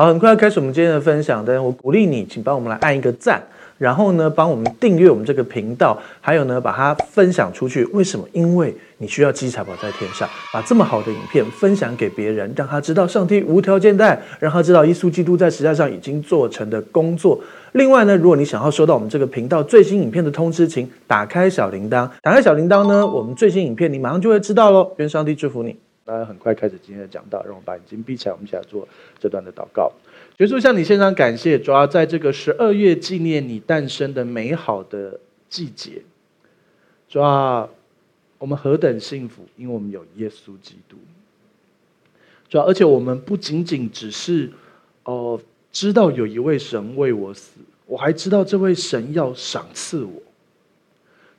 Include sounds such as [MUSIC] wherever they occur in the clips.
好，很快要开始我们今天的分享，但是我鼓励你，请帮我们来按一个赞，然后呢，帮我们订阅我们这个频道，还有呢，把它分享出去。为什么？因为你需要积财宝在天上，把这么好的影片分享给别人，让他知道上帝无条件的爱，让他知道耶稣基督在十字架上已经做成的工作。另外呢，如果你想要收到我们这个频道最新影片的通知，请打开小铃铛。打开小铃铛呢，我们最新影片你马上就会知道喽。愿上帝祝福你。那很快开始今天的讲道，让我把眼睛闭起来，我们一起来做这段的祷告。耶稣向你献上感谢，主要在这个十二月纪念你诞生的美好的季节。主要我们何等幸福，因为我们有耶稣基督。主要而且我们不仅仅只是哦、知道有一位神为我死，我还知道这位神要赏赐我。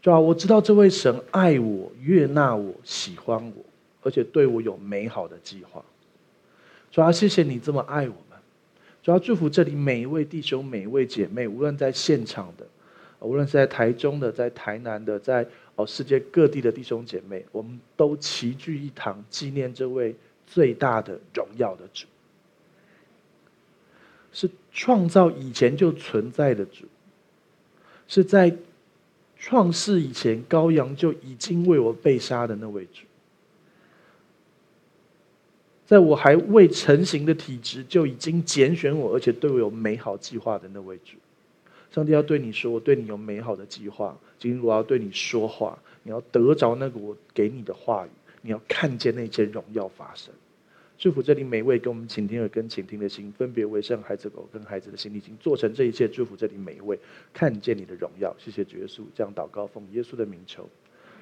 主要我知道这位神爱我、悦纳我、喜欢我。而且对我有美好的计划，主要谢谢你这么爱我们，主要祝福这里每一位弟兄、每一位姐妹，无论在现场的，无论是在台中的、在台南的、在哦世界各地的弟兄姐妹，我们都齐聚一堂，纪念这位最大的荣耀的主，是创造以前就存在的主，是在创世以前羔羊就已经为我被杀的那位主。在我还未成型的体质就已经拣选我，而且对我有美好计划的那位主，上帝要对你说：“我对你有美好的计划。”今天我要对你说话，你要得着那个我给你的话语，你要看见那些荣耀发生。祝福这里每位跟我们倾听耳跟倾听的心，分别为圣孩子狗跟孩子的心，已经做成这一切。祝福这里每一位看见你的荣耀。谢谢主耶稣，这样祷告奉耶稣的名求。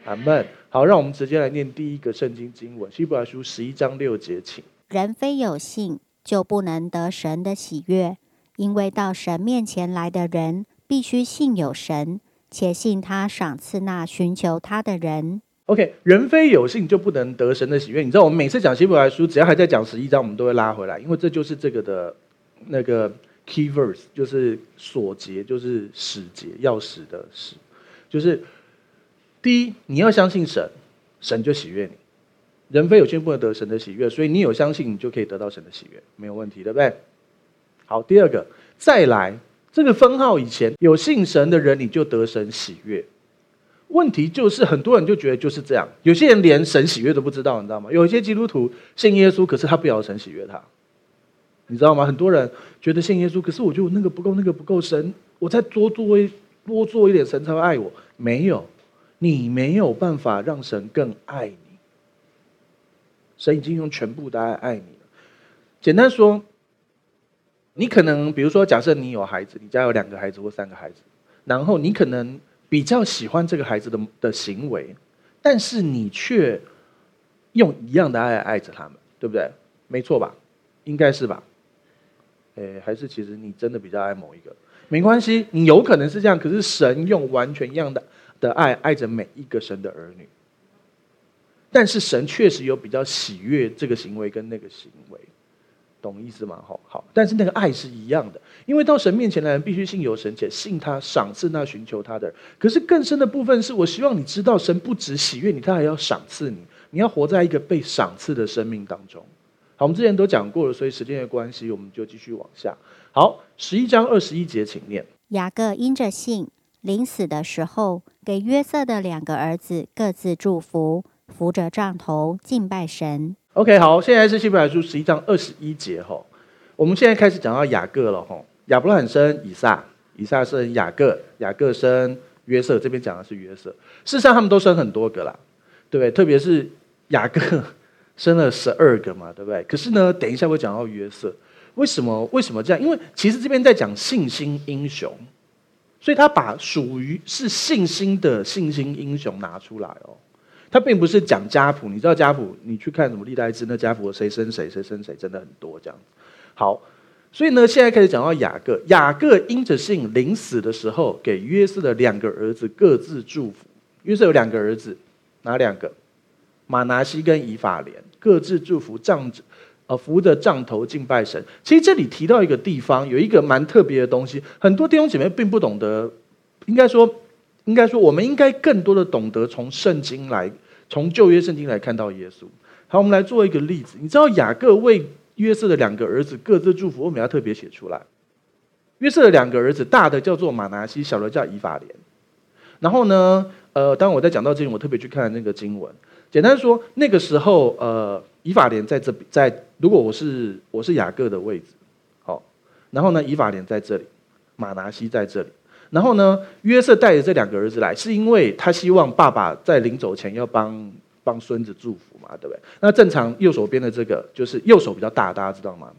阿门。好，让我们直接来念第一个圣经经文，希伯来书十一章六节，请。人非有信，就不能得神的喜悦，因为到神面前来的人，必须信有神，且信他赏赐那寻求他的人。OK，人非有信，就不能得神的喜悦。你知道，我们每次讲希伯来书，只要还在讲十一章，我们都会拉回来，因为这就是这个的那个 key verse，就是锁节，就是使节，钥匙的使，就是。第一，你要相信神，神就喜悦你。人非有信，不能得神的喜悦，所以你有相信，你就可以得到神的喜悦，没有问题，对不对？好，第二个，再来这个分号以前有信神的人，你就得神喜悦。问题就是很多人就觉得就是这样，有些人连神喜悦都不知道，你知道吗？有一些基督徒信耶稣，可是他不要神喜悦他，你知道吗？很多人觉得信耶稣，可是我觉得那个不够，那个不够神，我再多做一多做一点，神才会爱我。没有。你没有办法让神更爱你，神已经用全部的爱爱你了。简单说，你可能比如说，假设你有孩子，你家有两个孩子或三个孩子，然后你可能比较喜欢这个孩子的的行为，但是你却用一样的爱爱着他们，对不对？没错吧？应该是吧？诶，还是其实你真的比较爱某一个？没关系，你有可能是这样，可是神用完全一样的。的爱爱着每一个神的儿女，但是神确实有比较喜悦这个行为跟那个行为，懂意思吗？好，好，但是那个爱是一样的，因为到神面前来人必须信有神，且信他赏赐那寻求他的人。可是更深的部分是我希望你知道，神不止喜悦你，他还要赏赐你。你要活在一个被赏赐的生命当中。好，我们之前都讲过了，所以时间的关系，我们就继续往下。好，十一章二十一节，请念。雅各因着信，临死的时候，给约瑟的两个儿子各自祝福，扶着杖头敬拜神。OK，好，现在是希伯来书十一章二十一节哈。我们现在开始讲到雅各了哈。亚伯兰生以撒，以撒生雅各，雅各生约瑟。这边讲的是约瑟。事实上，他们都生很多个啦，对不对？特别是雅各 [LAUGHS] 生了十二个嘛，对不对？可是呢，等一下会讲到约瑟，为什么？为什么这样？因为其实这边在讲信心英雄。所以他把属于是信心的信心英雄拿出来哦，他并不是讲家谱，你知道家谱，你去看什么历代志，那家谱谁生谁，谁生谁，真的很多这样。好，所以呢，现在开始讲到雅各，雅各因着信临死的时候，给约瑟的两个儿子各自祝福。约瑟有两个儿子，哪两个？马拿西跟以法莲，各自祝福仗着。呃，扶着杖头敬拜神。其实这里提到一个地方，有一个蛮特别的东西，很多弟兄姐妹并不懂得。应该说，应该说，我们应该更多的懂得从圣经来，从旧约圣经来看到耶稣。好，我们来做一个例子。你知道雅各为约瑟的两个儿子各自祝福，我们要特别写出来。约瑟的两个儿子，大的叫做马拿西，小的叫以法莲。然后呢，呃，当我在讲到这里，我特别去看那个经文。简单说，那个时候，呃，以法莲在这，在如果我是我是雅各的位置，好，然后呢，以法莲在这里，马拿西在这里。然后呢，约瑟带着这两个儿子来，是因为他希望爸爸在临走前要帮帮孙子祝福嘛，对不对？那正常右手边的这个就是右手比较大，大家知道吗？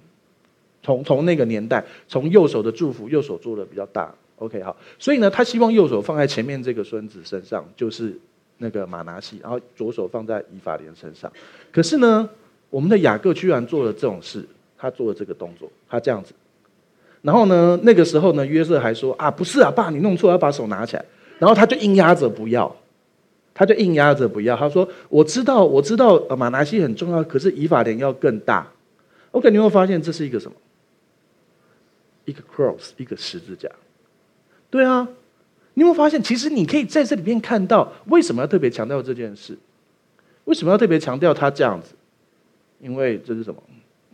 从从那个年代，从右手的祝福，右手做的比较大。OK，好，所以呢，他希望右手放在前面这个孙子身上，就是那个马拿西，然后左手放在以法莲身上。可是呢，我们的雅各居然做了这种事，他做了这个动作，他这样子。然后呢，那个时候呢，约瑟还说啊，不是啊，爸，你弄错了，要把手拿起来。然后他就硬压着不要，他就硬压着不要。他说，我知道，我知道，马拿西很重要，可是以法莲要更大。OK，你有没有发现这是一个什么？一个 cross，一个十字架。对啊，你有没有发现，其实你可以在这里面看到，为什么要特别强调这件事？为什么要特别强调他这样子？因为这是什么？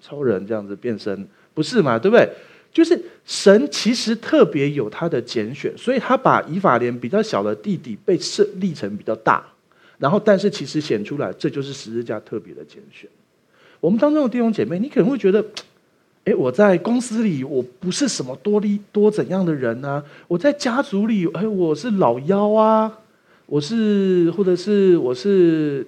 超人这样子变身，不是嘛？对不对？就是神其实特别有他的拣选，所以他把以法莲比较小的弟弟被设立成比较大，然后但是其实显出来，这就是十字架特别的拣选。我们当中的弟兄姐妹，你可能会觉得，哎，我在公司里我不是什么多利多怎样的人啊，我在家族里，哎，我是老幺啊，我是或者是我是，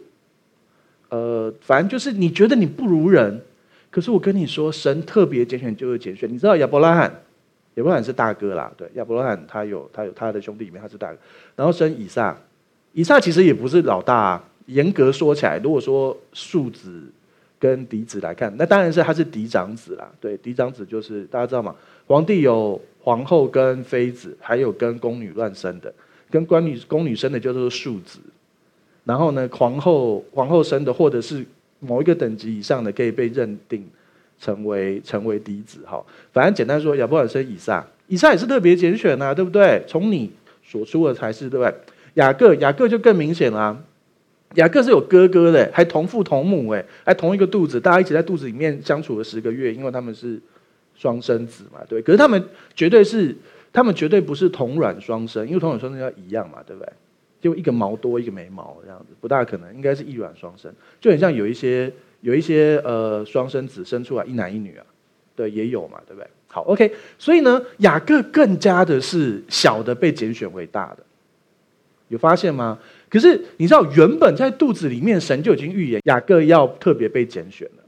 呃，反正就是你觉得你不如人。可是我跟你说，神特别拣选就是拣选。你知道亚伯拉罕，亚伯拉罕是大哥啦，对，亚伯拉罕他有他有他的兄弟里面他是大哥，然后生以撒，以撒其实也不是老大啊。严格说起来，如果说庶子跟嫡子来看，那当然是他是嫡长子啦。对，嫡长子就是大家知道吗？皇帝有皇后跟妃子，还有跟宫女乱生的，跟宫女宫女生的叫做庶子。然后呢，皇后皇后生的或者是。某一个等级以上的可以被认定成为成为嫡子哈，反正简单说，亚伯尔生以撒，以撒也是特别拣选呐、对不对？从你所出的才是对不对？雅各，雅各就更明显了、啊，雅各是有哥哥的，还同父同母哎，还同一个肚子，大家一起在肚子里面相处了十个月，因为他们是双生子嘛，对。可是他们绝对是，他们绝对不是同卵双生，因为同卵双生要一样嘛，对不对？就一个毛多一个没毛这样子，不大可能，应该是一卵双生，就很像有一些有一些呃双生子生出来一男一女啊，对，也有嘛，对不对？好，OK，所以呢，雅各更加的是小的被拣选为大的，有发现吗？可是你知道，原本在肚子里面，神就已经预言雅各要特别被拣选了，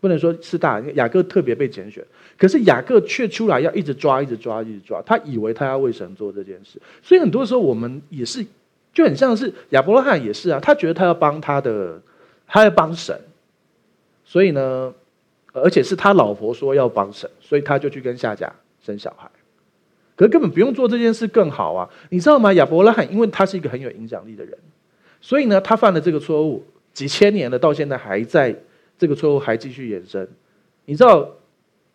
不能说是大，雅各特别被拣选，可是雅各却出来要一直抓，一直抓，一直抓，他以为他要为神做这件事，所以很多时候我们也是。就很像是亚伯拉罕也是啊，他觉得他要帮他的，他要帮神，所以呢，而且是他老婆说要帮神，所以他就去跟夏甲生小孩，可是根本不用做这件事更好啊，你知道吗？亚伯拉罕因为他是一个很有影响力的人，所以呢，他犯了这个错误，几千年了，到现在还在这个错误还继续延伸。你知道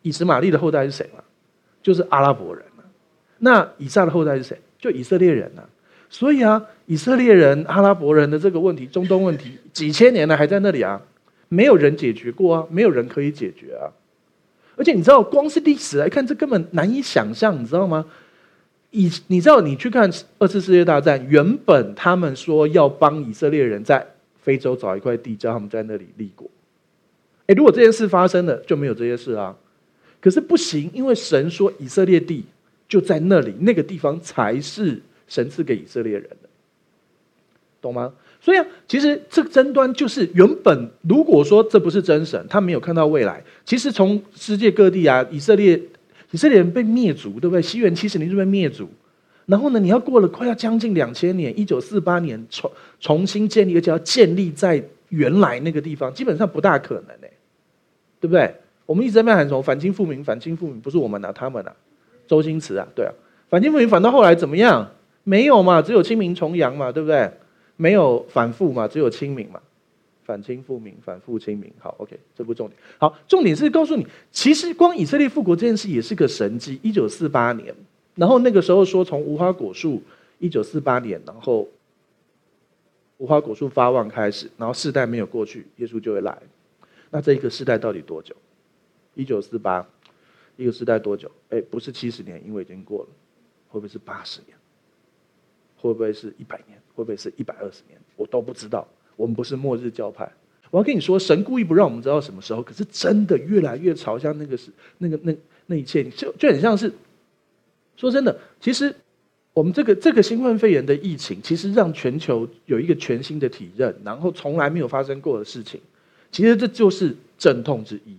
以实玛利的后代是谁吗？就是阿拉伯人。那以撒的后代是谁？就以色列人啊。所以啊，以色列人、阿拉伯人的这个问题，中东问题，几千年了还在那里啊，没有人解决过啊，没有人可以解决啊。而且你知道，光是历史来看，这根本难以想象，你知道吗？以你知道，你去看二次世界大战，原本他们说要帮以色列人在非洲找一块地，叫他们在那里立国。哎，如果这件事发生了，就没有这些事啊。可是不行，因为神说以色列地就在那里，那个地方才是。神赐给以色列人的，懂吗？所以啊，其实这个争端就是原本如果说这不是真神，他没有看到未来。其实从世界各地啊，以色列以色列人被灭族，对不对？西元七十年就被灭族，然后呢，你要过了快要将近两千年，一九四八年重重新建立，而且要建立在原来那个地方，基本上不大可能呢，对不对？我们一直在骂喊什么反清复明，反清复明，不是我们啊，他们啊，周星驰啊，对啊，反清复明反到后来怎么样？没有嘛，只有清明重阳嘛，对不对？没有反复嘛，只有清明嘛，反清复明，反复清明。好，OK，这不重点。好，重点是告诉你，其实光以色列复国这件事也是个神迹。一九四八年，然后那个时候说从无花果树，一九四八年，然后无花果树发旺开始，然后世代没有过去，耶稣就会来。那这一个世代到底多久？一九四八，一个世代多久？哎，不是七十年，因为已经过了，会不会是八十年？会不会是一百年？会不会是一百二十年？我都不知道。我们不是末日教派。我要跟你说，神故意不让我们知道什么时候，可是真的越来越朝向那个是那个那那一切，就就很像是说真的，其实我们这个这个新冠肺炎的疫情，其实让全球有一个全新的体认，然后从来没有发生过的事情，其实这就是阵痛之一。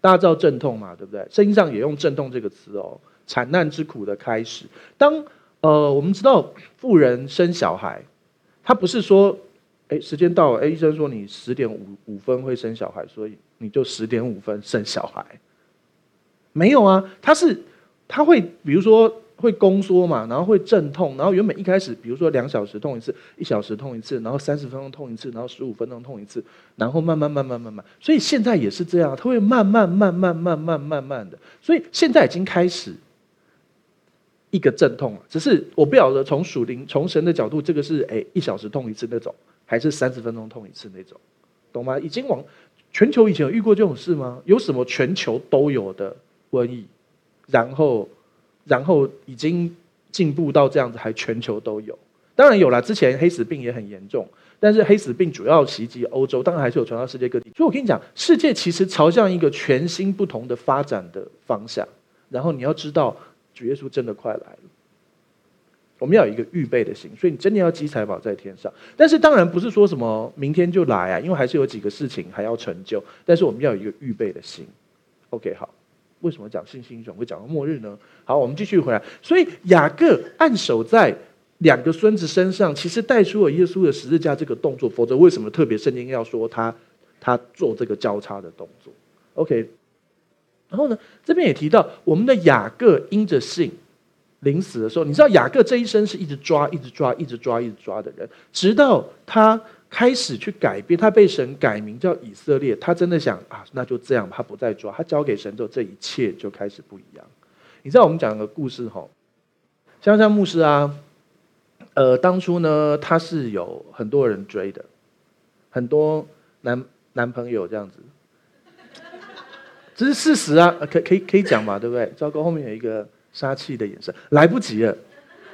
大家知道阵痛嘛？对不对？圣经上也用阵痛这个词哦，惨难之苦的开始。当呃，我们知道妇人生小孩，他不是说。哎，时间到了，哎，医生说你十点五五分会生小孩，所以你就十点五分生小孩。没有啊，他是他会比如说会宫缩嘛，然后会阵痛，然后原本一开始比如说两小时痛一次，一小时痛一次，然后三十分钟痛一次，然后十五分钟痛一次，然后慢慢慢慢慢慢，所以现在也是这样，他会慢慢慢慢慢慢慢慢的，所以现在已经开始一个阵痛了，只是我不晓得从属灵从神的角度，这个是哎一小时痛一次那种。还是三十分钟痛一次那种，懂吗？已经往全球以前有遇过这种事吗？有什么全球都有的瘟疫，然后然后已经进步到这样子，还全球都有？当然有了，之前黑死病也很严重，但是黑死病主要袭击欧洲，当然还是有传到世界各地。所以我跟你讲，世界其实朝向一个全新不同的发展的方向。然后你要知道，主耶稣真的快来了。我们要有一个预备的心，所以你真的要积财宝在天上。但是当然不是说什么明天就来啊，因为还是有几个事情还要成就。但是我们要有一个预备的心。OK，好，为什么讲信心总会讲到末日呢？好，我们继续回来。所以雅各按手在两个孙子身上，其实带出了耶稣的十字架这个动作。否则为什么特别圣经要说他他做这个交叉的动作？OK，然后呢，这边也提到我们的雅各因着信。临死的时候，你知道雅各这一生是一直抓、一直抓、一直抓、一直抓的人，直到他开始去改变，他被神改名叫以色列，他真的想啊，那就这样，他不再抓，他交给神之后，这一切就开始不一样。你知道我们讲个故事哈，香香牧师啊，呃，当初呢，他是有很多人追的，很多男男朋友这样子，这是事实啊，可可以可以讲嘛，对不对？糟糕，后面有一个。杀气的眼神，来不及了。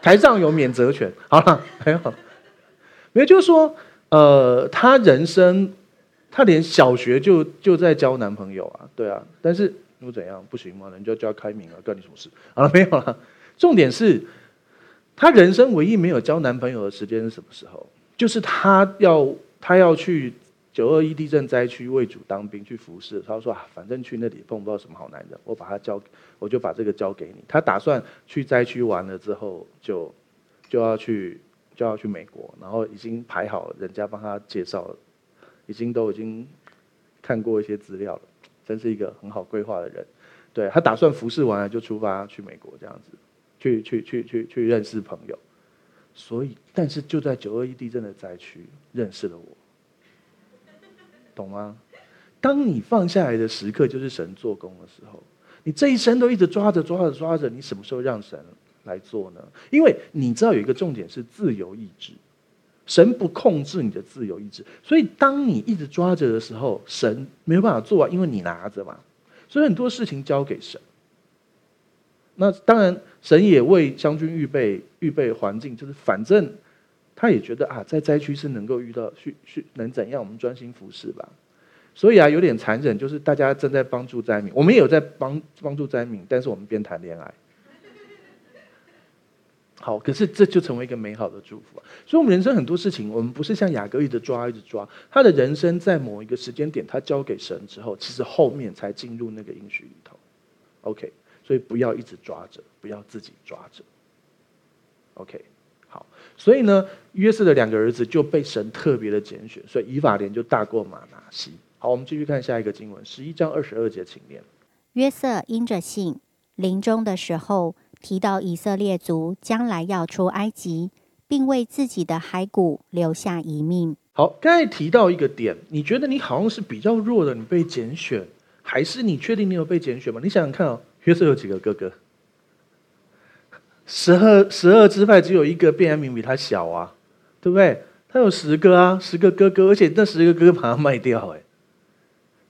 台上有免责权，好了，没有，没有，就是说，呃，他人生，他连小学就就在交男朋友啊，对啊，但是又怎样？不行吗？人家就要开明了，干你什么事？好了，没有了。重点是，他人生唯一没有交男朋友的时间是什么时候？就是他要他要去。九二一地震灾区为主当兵去服侍，他说啊，反正去那里碰不到什么好男人，我把他交，我就把这个交给你。他打算去灾区完了之后，就就要去就要去美国，然后已经排好，人家帮他介绍了，已经都已经看过一些资料了，真是一个很好规划的人。对，他打算服侍完了就出发去美国，这样子去去去去去认识朋友。所以，但是就在九二一地震的灾区认识了我。懂吗？当你放下来的时刻，就是神做工的时候。你这一生都一直抓着、抓着、抓着，你什么时候让神来做呢？因为你知道有一个重点是自由意志，神不控制你的自由意志，所以当你一直抓着的时候，神没有办法做啊，因为你拿着嘛。所以很多事情交给神。那当然，神也为将军预备预备环境，就是反正。他也觉得啊，在灾区是能够遇到去去能怎样？我们专心服侍吧。所以啊，有点残忍，就是大家正在帮助灾民，我们也有在帮帮助灾民，但是我们边谈恋爱。好，可是这就成为一个美好的祝福。所以，我们人生很多事情，我们不是像雅各一直抓一直抓，他的人生在某一个时间点，他交给神之后，其实后面才进入那个应许里头。OK，所以不要一直抓着，不要自己抓着。OK。好，所以呢，约瑟的两个儿子就被神特别的拣选，所以以法莲就大过玛拿西。好，我们继续看下一个经文，十一章二十二节，请念。约瑟因着信，临终的时候提到以色列族将来要出埃及，并为自己的骸骨留下遗命。好，刚才提到一个点，你觉得你好像是比较弱的，你被拣选，还是你确定你有被拣选吗？你想想看哦，约瑟有几个哥哥？十二十二支派只有一个便雅悯比他小啊，对不对？他有十个啊，十个哥哥，而且那十个哥哥把他卖掉哎。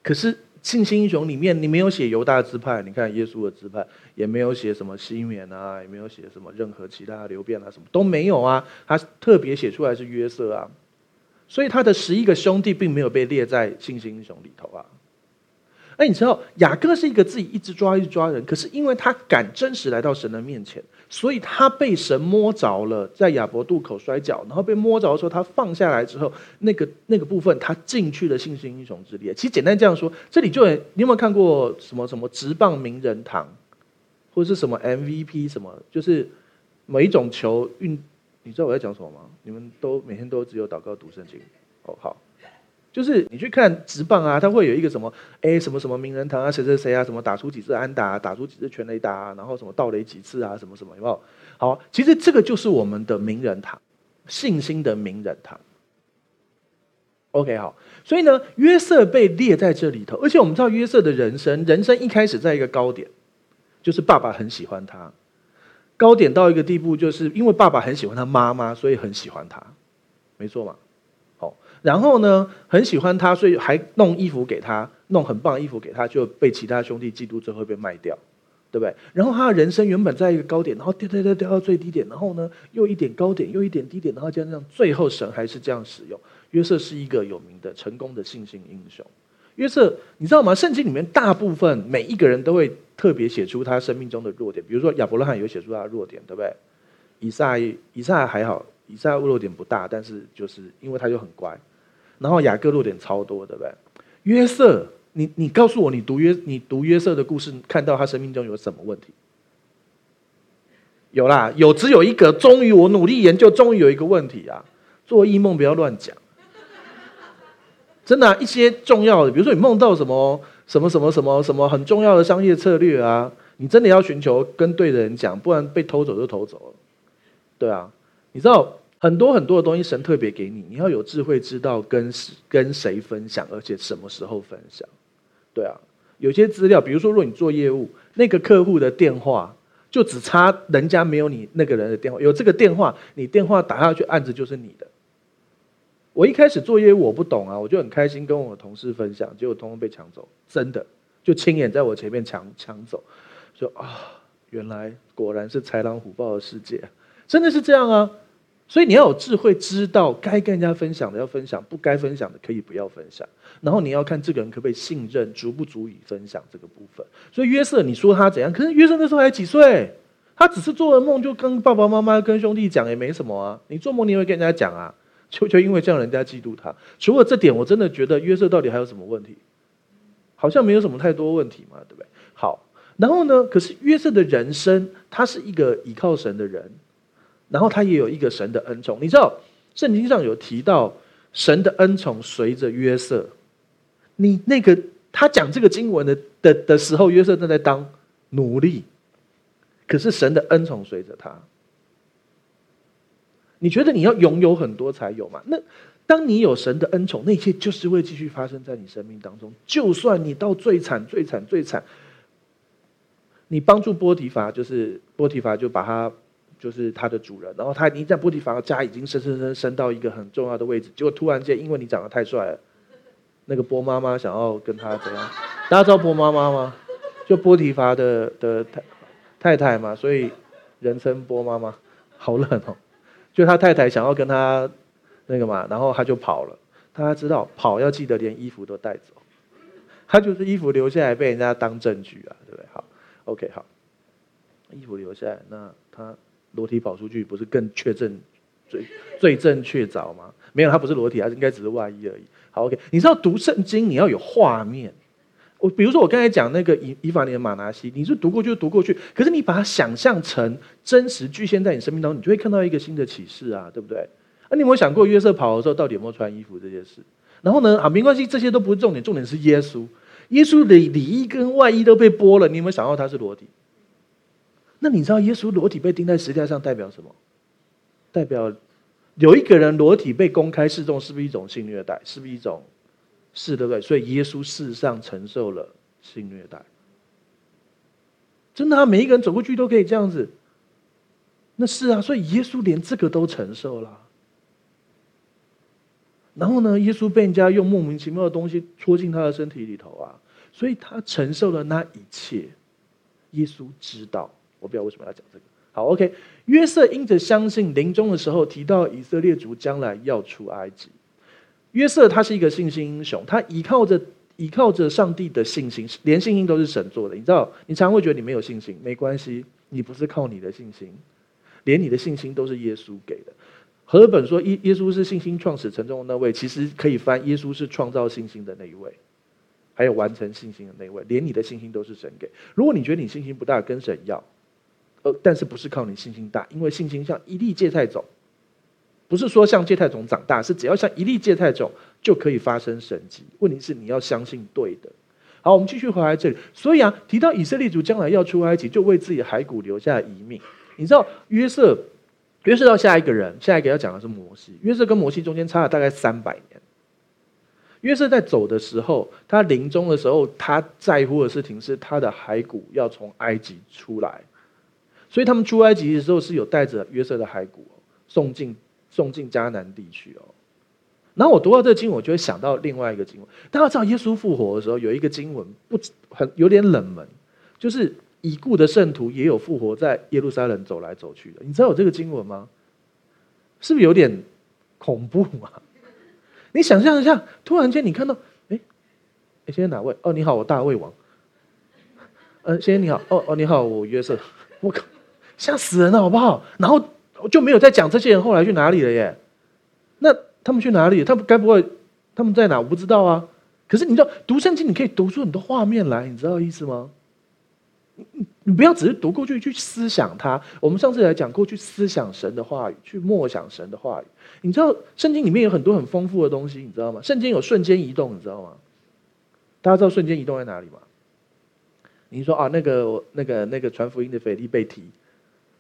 可是信心英雄里面，你没有写犹大支派，你看耶稣的支派也没有写什么西缅啊，也没有写什么任何其他的流便啊，什么都没有啊。他特别写出来是约瑟啊，所以他的十一个兄弟并没有被列在信心英雄里头啊。哎，你知道雅各是一个自己一直抓一直抓人，可是因为他敢真实来到神的面前，所以他被神摸着了，在亚伯渡口摔跤，然后被摸着的时候，他放下来之后，那个那个部分他进去了信心英雄之列。其实简单这样说，这里就你有没有看过什么什么直棒名人堂，或者是什么 MVP 什么，就是每一种球运，你知道我在讲什么吗？你们都每天都只有祷告读圣经，哦好。就是你去看职棒啊，他会有一个什么哎什么什么名人堂啊，谁谁谁啊，什么打出几次安打，打出几次全雷打，然后什么盗垒几次啊，什么什么有没有？好，其实这个就是我们的名人堂，信心的名人堂。OK，好，所以呢，约瑟被列在这里头，而且我们知道约瑟的人生，人生一开始在一个高点，就是爸爸很喜欢他，高点到一个地步，就是因为爸爸很喜欢他妈妈，所以很喜欢他，没错嘛。然后呢，很喜欢他，所以还弄衣服给他，弄很棒的衣服给他，就被其他兄弟嫉妒，最后被卖掉，对不对？然后他的人生原本在一个高点，然后掉掉掉掉到最低点，然后呢，又一点高点，又一点低点，然后这样这样，最后神还是这样使用。约瑟是一个有名的成功的信心英雄。约瑟，你知道吗？圣经里面大部分每一个人都会特别写出他生命中的弱点，比如说亚伯拉罕有写出他的弱点，对不对？以撒，以撒还好，以撒弱点不大，但是就是因为他就很乖。然后雅各弱点超多，对不对？约瑟，你你告诉我，你读约你读约瑟的故事，看到他生命中有什么问题？有啦，有只有一个。终于我努力研究，终于有一个问题啊！做异梦不要乱讲，真的，一些重要的，比如说你梦到什么什么什么什么什么很重要的商业策略啊，你真的要寻求跟对的人讲，不然被偷走就偷走了。对啊，你知道。很多很多的东西，神特别给你，你要有智慧，知道跟跟谁分享，而且什么时候分享。对啊，有些资料，比如说，如果你做业务，那个客户的电话就只差人家没有你那个人的电话，有这个电话，你电话打下去，案子就是你的。我一开始做业务，我不懂啊，我就很开心跟我同事分享，结果通通被抢走，真的就亲眼在我前面抢抢走，说啊，原来果然是豺狼虎豹的世界，真的是这样啊。所以你要有智慧，知道该跟人家分享的要分享，不该分享的可以不要分享。然后你要看这个人可不可以信任，足不足以分享这个部分。所以约瑟，你说他怎样？可是约瑟那时候还几岁？他只是做了梦，就跟爸爸妈妈、跟兄弟讲，也没什么啊。你做梦你也会跟人家讲啊，就就因为这样人家嫉妒他。除了这点，我真的觉得约瑟到底还有什么问题？好像没有什么太多问题嘛，对不对？好，然后呢？可是约瑟的人生，他是一个倚靠神的人。然后他也有一个神的恩宠，你知道圣经上有提到神的恩宠随着约瑟。你那个他讲这个经文的的的时候，约瑟正在当奴隶，可是神的恩宠随着他。你觉得你要拥有很多才有吗？那当你有神的恩宠，那一切就是会继续发生在你生命当中。就算你到最惨、最惨、最惨，你帮助波提法，就是波提法就把他。就是他的主人，然后他已经在波提乏的家已经升升升升到一个很重要的位置，结果突然间因为你长得太帅了，那个波妈妈想要跟他怎样？大家知道波妈妈吗？就波提乏的的太太太嘛，所以人称波妈妈。好冷哦，就他太太想要跟他那个嘛，然后他就跑了。大家知道跑要记得连衣服都带走，他就是衣服留下来被人家当证据啊，对不对？好，OK，好，衣服留下来，那他。裸体跑出去不是更确证罪罪证确凿吗？没有，他不是裸体，他应该只是外衣而已。好，OK，你知道读圣经你要有画面。我比如说我刚才讲那个以以法莲的玛拿西，你是读过就读过去，可是你把它想象成真实具现在你生命当中，你就会看到一个新的启示啊，对不对？那、啊、你有没有想过约瑟跑的时候到底有没有穿衣服这件事？然后呢？啊，没关系，这些都不是重点，重点是耶稣。耶稣的里衣跟外衣都被剥了，你有没有想到他是裸体？那你知道耶稣裸体被钉在十字架上代表什么？代表有一个人裸体被公开示众，是不是一种性虐待？是不是一种？是，对不对？所以耶稣事实上承受了性虐待。真的啊，每一个人走过去都可以这样子。那是啊，所以耶稣连这个都承受了。然后呢，耶稣被人家用莫名其妙的东西戳进他的身体里头啊。所以他承受了那一切。耶稣知道，我不知道为什么要讲这个。好，OK。约瑟因着相信，临终的时候提到以色列族将来要出埃及。约瑟他是一个信心英雄，他依靠着依靠着上帝的信心，连信心都是神做的。你知道，你常常会觉得你没有信心，没关系，你不是靠你的信心，连你的信心都是耶稣给的。和合本说耶耶稣是信心创始成终的那位，其实可以翻耶稣是创造信心的那一位，还有完成信心的那一位，连你的信心都是神给。如果你觉得你信心不大，跟神要，呃，但是不是靠你信心大，因为信心像一粒芥菜种。不是说像芥菜种长大，是只要像一粒芥菜种就可以发生神迹。问题是你要相信对的。好，我们继续回来这里。所以啊，提到以色列族将来要出埃及，就为自己的骸骨留下遗命。你知道约瑟，约瑟到下一个人，下一个要讲的是摩西。约瑟跟摩西中间差了大概三百年。约瑟在走的时候，他临终的时候，他在乎的事情是他的骸骨要从埃及出来。所以他们出埃及的时候是有带着约瑟的骸骨送进。送进迦南地区哦，然后我读到这个经文，我就会想到另外一个经文。大家知道耶稣复活的时候，有一个经文不很有点冷门，就是已故的圣徒也有复活在耶路撒冷走来走去的。你知道有这个经文吗？是不是有点恐怖啊？你想象一下，突然间你看到，哎，哎，先生哪位？哦，你好，我大卫王。嗯，先生你好，哦哦，你好，我约瑟。我靠，吓死人了，好不好？然后。就没有再讲这些人后来去哪里了耶？那他们去哪里？他们该不会他们在哪？我不知道啊。可是你知道读圣经，你可以读出很多画面来，你知道意思吗？你你不要只是读过去去思想它。我们上次来讲过去思想神的话语，去默想神的话语。你知道圣经里面有很多很丰富的东西，你知道吗？圣经有瞬间移动，你知道吗？大家知道瞬间移动在哪里吗？你说啊，那个那个那个传福音的腓力被提。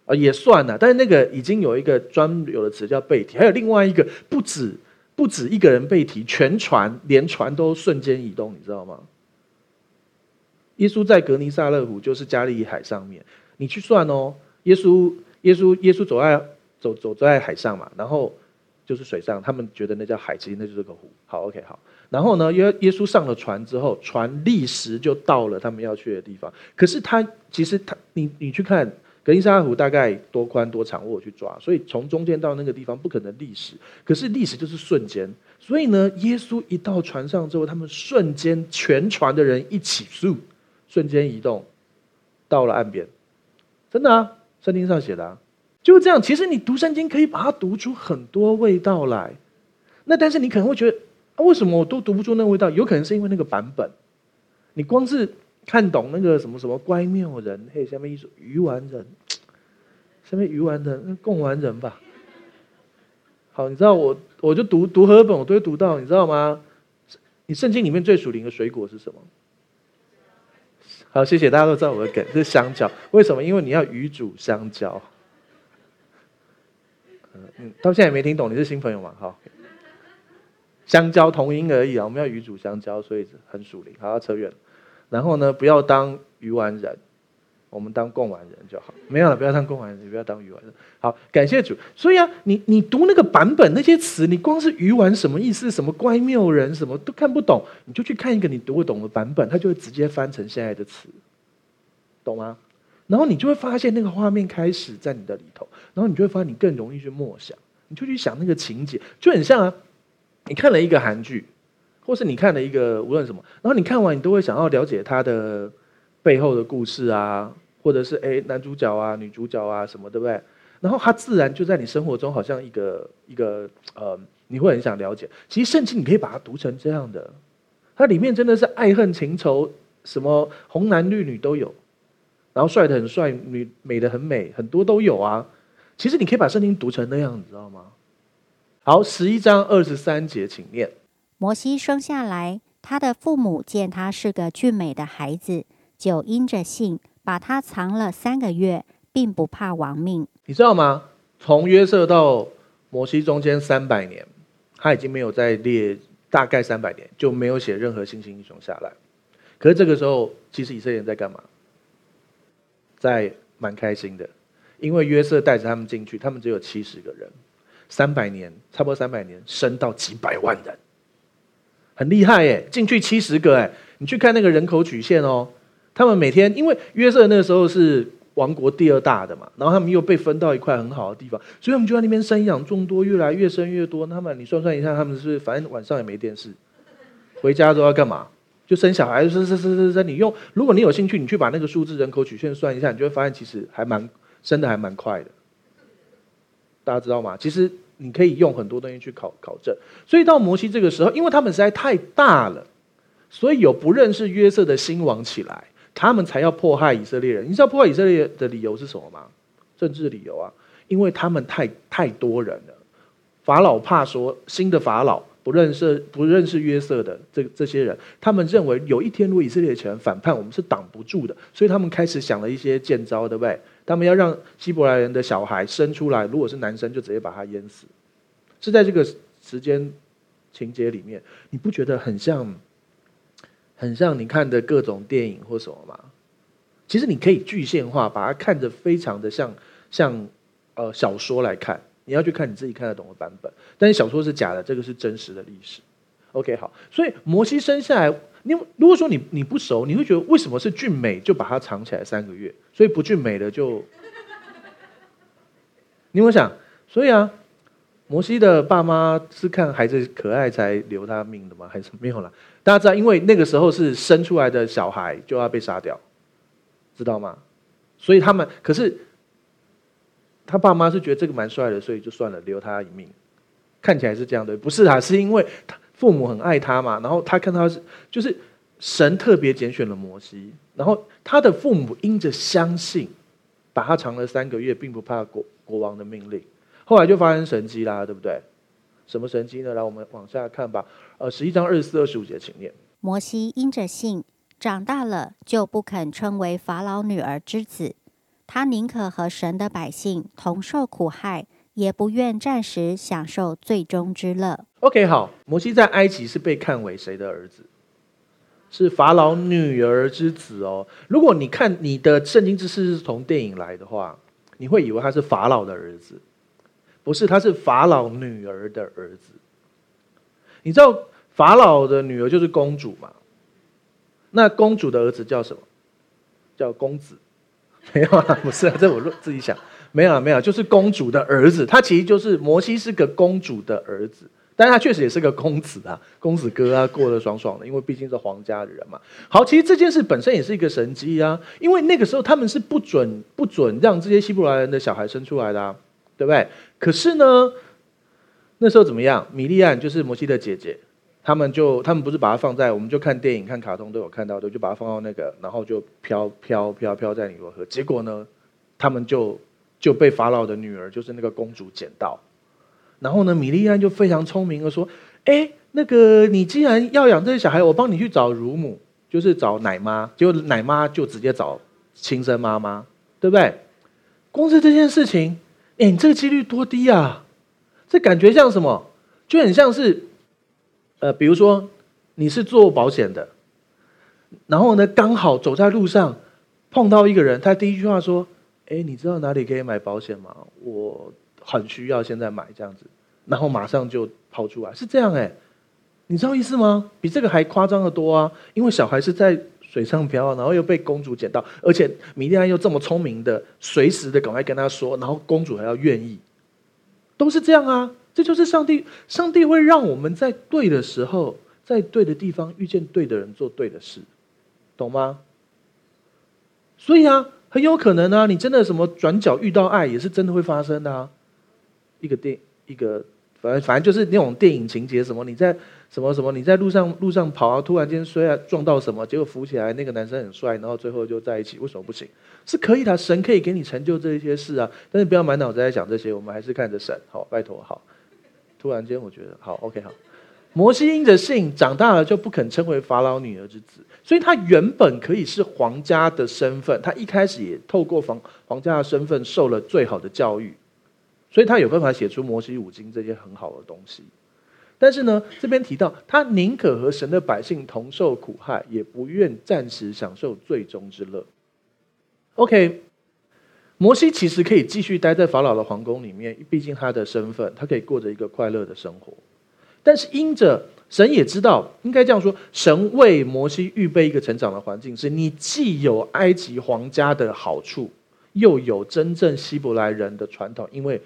啊，也算了，但是那个已经有一个专有的词叫被提，还有另外一个不止不止一个人被提，全船连船都瞬间移动，你知道吗？耶稣在格尼撒勒湖，就是加利利海上面，你去算哦。耶稣耶稣耶稣走在走走在海上嘛，然后就是水上，他们觉得那叫海，其实那就是个湖。好，OK，好。然后呢，耶耶稣上了船之后，船立时就到了他们要去的地方。可是他其实他你你去看。格尼撒勒湖大概多宽多长，我去抓，所以从中间到那个地方不可能历史，可是历史就是瞬间。所以呢，耶稣一到船上之后，他们瞬间全船的人一起速，瞬间移动到了岸边。真的啊，圣经上写的啊，就这样。其实你读圣经可以把它读出很多味道来。那但是你可能会觉得，啊，为什么我都读不出那味道？有可能是因为那个版本，你光是。看懂那个什么什么乖谬人，嘿，下面一首鱼丸人，[TSK] 下面鱼丸人，那贡丸人吧。好，你知道我我就读读和本，我都会读到，你知道吗？你圣经里面最属灵的水果是什么？好，谢谢大家都知道我的梗，是香蕉。为什么？因为你要鱼煮香蕉。嗯，到现在也没听懂，你是新朋友吗？好，香蕉同音而已啊，我们要鱼煮香蕉，所以很属灵。好，扯远了。然后呢，不要当鱼丸人，我们当贡丸人就好。没有了，不要当贡丸人，不要当鱼丸人。好，感谢主。所以啊，你你读那个版本那些词，你光是鱼丸什么意思？什么乖谬人，什么都看不懂，你就去看一个你读得懂的版本，它就会直接翻成现在的词，懂吗？然后你就会发现那个画面开始在你的里头，然后你就会发现你更容易去默想，你就去想那个情节，就很像啊，你看了一个韩剧。或是你看了一个无论什么，然后你看完你都会想要了解他的背后的故事啊，或者是诶男主角啊、女主角啊什么，对不对？然后他自然就在你生活中好像一个一个呃，你会很想了解。其实圣经你可以把它读成这样的，它里面真的是爱恨情仇，什么红男绿女都有，然后帅的很帅，女美的很美，很多都有啊。其实你可以把圣经读成那样，你知道吗？好，十一章二十三节，请念。摩西生下来，他的父母见他是个俊美的孩子，就因着信，把他藏了三个月，并不怕亡命。你知道吗？从约瑟到摩西中间三百年，他已经没有再列，大概三百年就没有写任何信心英雄下来。可是这个时候，其实以色列人在干嘛？在蛮开心的，因为约瑟带着他们进去，他们只有七十个人，三百年，差不多三百年，升到几百万人。很厉害耶，进去七十个哎，你去看那个人口曲线哦，他们每天因为约瑟那个时候是王国第二大的嘛，然后他们又被分到一块很好的地方，所以他们就在那边生养众多，越来越生越多。他们你算算一下，他们是不是反正晚上也没电视，回家都要干嘛？就生小孩，生生生生生。你用，如果你有兴趣，你去把那个数字人口曲线算一下，你就会发现其实还蛮生的，还蛮快的。大家知道吗？其实你可以用很多东西去考考证。所以到摩西这个时候，因为他们实在太大了，所以有不认识约瑟的新王起来。他们才要迫害以色列人，你知道迫害以色列的理由是什么吗？政治理由啊，因为他们太太多人了。法老怕说新的法老不认识不认识约瑟的这这些人，他们认为有一天如果以色列人反叛，我们是挡不住的，所以他们开始想了一些贱招，对不对？他们要让希伯来人的小孩生出来，如果是男生就直接把他淹死，是在这个时间情节里面，你不觉得很像？很像你看的各种电影或什么吗？其实你可以具象化，把它看着非常的像像呃小说来看。你要去看你自己看得懂的版本，但是小说是假的，这个是真实的历史。OK，好，所以摩西生下来，你如果说你你不熟，你会觉得为什么是俊美就把它藏起来三个月，所以不俊美的就，[LAUGHS] 你有想？所以啊。摩西的爸妈是看孩子可爱才留他命的吗？还是没有了？大家知道，因为那个时候是生出来的小孩就要被杀掉，知道吗？所以他们可是他爸妈是觉得这个蛮帅的，所以就算了，留他一命。看起来是这样的，不是啊？是因为他父母很爱他嘛，然后他看他是就是神特别拣选了摩西，然后他的父母因着相信，把他藏了三个月，并不怕国国王的命令。后来就发生神迹啦，对不对？什么神迹呢？来，我们往下看吧。呃，十一章二十四、二十五节，请念。摩西因着信，长大了就不肯称为法老女儿之子，他宁可和神的百姓同受苦害，也不愿暂时享受最终之乐。OK，好，摩西在埃及是被看为谁的儿子？是法老女儿之子哦。如果你看你的圣经知识是从电影来的话，你会以为他是法老的儿子。不是，他是法老女儿的儿子。你知道法老的女儿就是公主嘛？那公主的儿子叫什么？叫公子？没有啊，不是啊，这我自己想，没有，没有，就是公主的儿子。他其实就是摩西是个公主的儿子，但是他确实也是个公子啊，公子哥啊，过得爽爽的，因为毕竟是皇家的人嘛。好，其实这件事本身也是一个神迹啊，因为那个时候他们是不准不准让这些希伯来人的小孩生出来的啊。对不对？可是呢，那时候怎么样？米利暗就是摩西的姐姐，他们就他们不是把它放在，我们就看电影、看卡通都有看到的，就把它放到那个，然后就飘飘飘飘在尼罗河。结果呢，他们就就被法老的女儿，就是那个公主捡到。然后呢，米利安就非常聪明的说：“哎，那个你既然要养这些小孩，我帮你去找乳母，就是找奶妈。结果奶妈就直接找亲生妈妈，对不对？光是这件事情。”哎，你这个几率多低啊！这感觉像什么？就很像是，呃，比如说你是做保险的，然后呢，刚好走在路上碰到一个人，他第一句话说：“哎，你知道哪里可以买保险吗？我很需要现在买这样子。”然后马上就跑出来，是这样哎，你知道意思吗？比这个还夸张的多啊！因为小孩是在。水上漂，然后又被公主捡到，而且米利安又这么聪明的，随时的赶快跟他说，然后公主还要愿意，都是这样啊！这就是上帝，上帝会让我们在对的时候，在对的地方遇见对的人，做对的事，懂吗？所以啊，很有可能啊，你真的什么转角遇到爱，也是真的会发生的啊！一个电，一个反正反正就是那种电影情节，什么你在。什么什么？你在路上路上跑啊，突然间摔啊，撞到什么？结果扶起来，那个男生很帅，然后最后就在一起。为什么不行？是可以的，神可以给你成就这一些事啊。但是不要满脑子在想这些，我们还是看着神。好，拜托，好。突然间，我觉得好，OK，好。摩西因着信长大了，就不肯称为法老女儿之子，所以他原本可以是皇家的身份。他一开始也透过皇皇家的身份受了最好的教育，所以他有办法写出摩西五经这些很好的东西。但是呢，这边提到他宁可和神的百姓同受苦害，也不愿暂时享受最终之乐。OK，摩西其实可以继续待在法老的皇宫里面，毕竟他的身份，他可以过着一个快乐的生活。但是因着神也知道，应该这样说，神为摩西预备一个成长的环境，是你既有埃及皇家的好处，又有真正希伯来人的传统，因为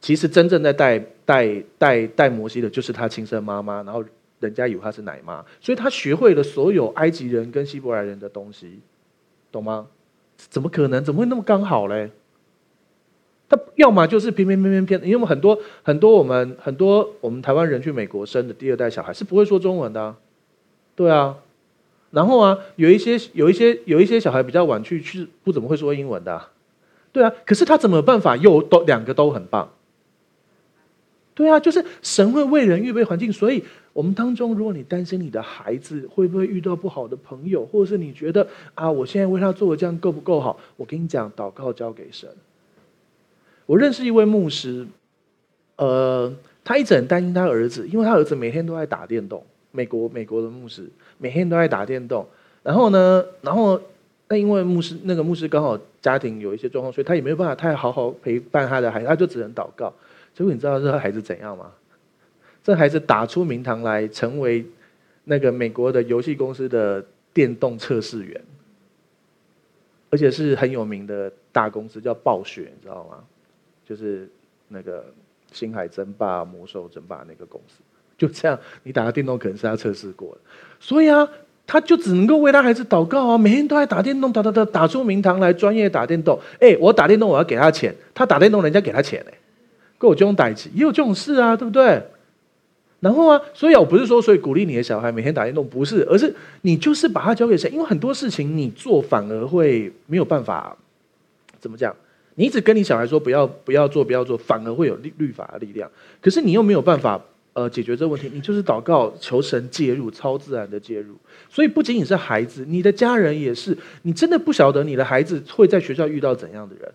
其实真正在带带带带摩西的就是他亲生妈妈，然后人家以为他是奶妈，所以他学会了所有埃及人跟希伯来人的东西，懂吗？怎么可能？怎么会那么刚好嘞？他要么就是偏偏偏偏偏，因为我们很多很多我们很多我们台湾人去美国生的第二代小孩是不会说中文的，对啊，然后啊有一些有一些有一些小孩比较晚去去不怎么会说英文的，对啊，可是他怎么办法又都两个都很棒？对啊，就是神会为人预备环境，所以我们当中，如果你担心你的孩子会不会遇到不好的朋友，或者是你觉得啊，我现在为他做的这样够不够好？我跟你讲，祷告交给神。我认识一位牧师，呃，他一直很担心他儿子，因为他儿子每天都在打电动。美国美国的牧师每天都在打电动，然后呢，然后那因为牧师那个牧师刚好家庭有一些状况，所以他也没有办法太好好陪伴他的孩子，他就只能祷告。结果你知道这个孩子怎样吗？这孩子打出名堂来，成为那个美国的游戏公司的电动测试员，而且是很有名的大公司，叫暴雪，你知道吗？就是那个星海争霸、魔兽争霸那个公司。就这样，你打个电动可能是他测试过的，所以啊，他就只能够为他孩子祷告啊，每天都在打电动，打打打，打出名堂来，专业打电动。哎，我打电动我要给他钱，他打电动人家给他钱哎。跟我这种代志，也有这种事啊，对不对？然后啊，所以我不是说，所以鼓励你的小孩每天打电动，不是，而是你就是把它交给谁？因为很多事情你做反而会没有办法，怎么讲？你一直跟你小孩说不要不要做不要做，反而会有律律法的力量。可是你又没有办法呃解决这个问题，你就是祷告求神介入，超自然的介入。所以不仅仅是孩子，你的家人也是。你真的不晓得你的孩子会在学校遇到怎样的人。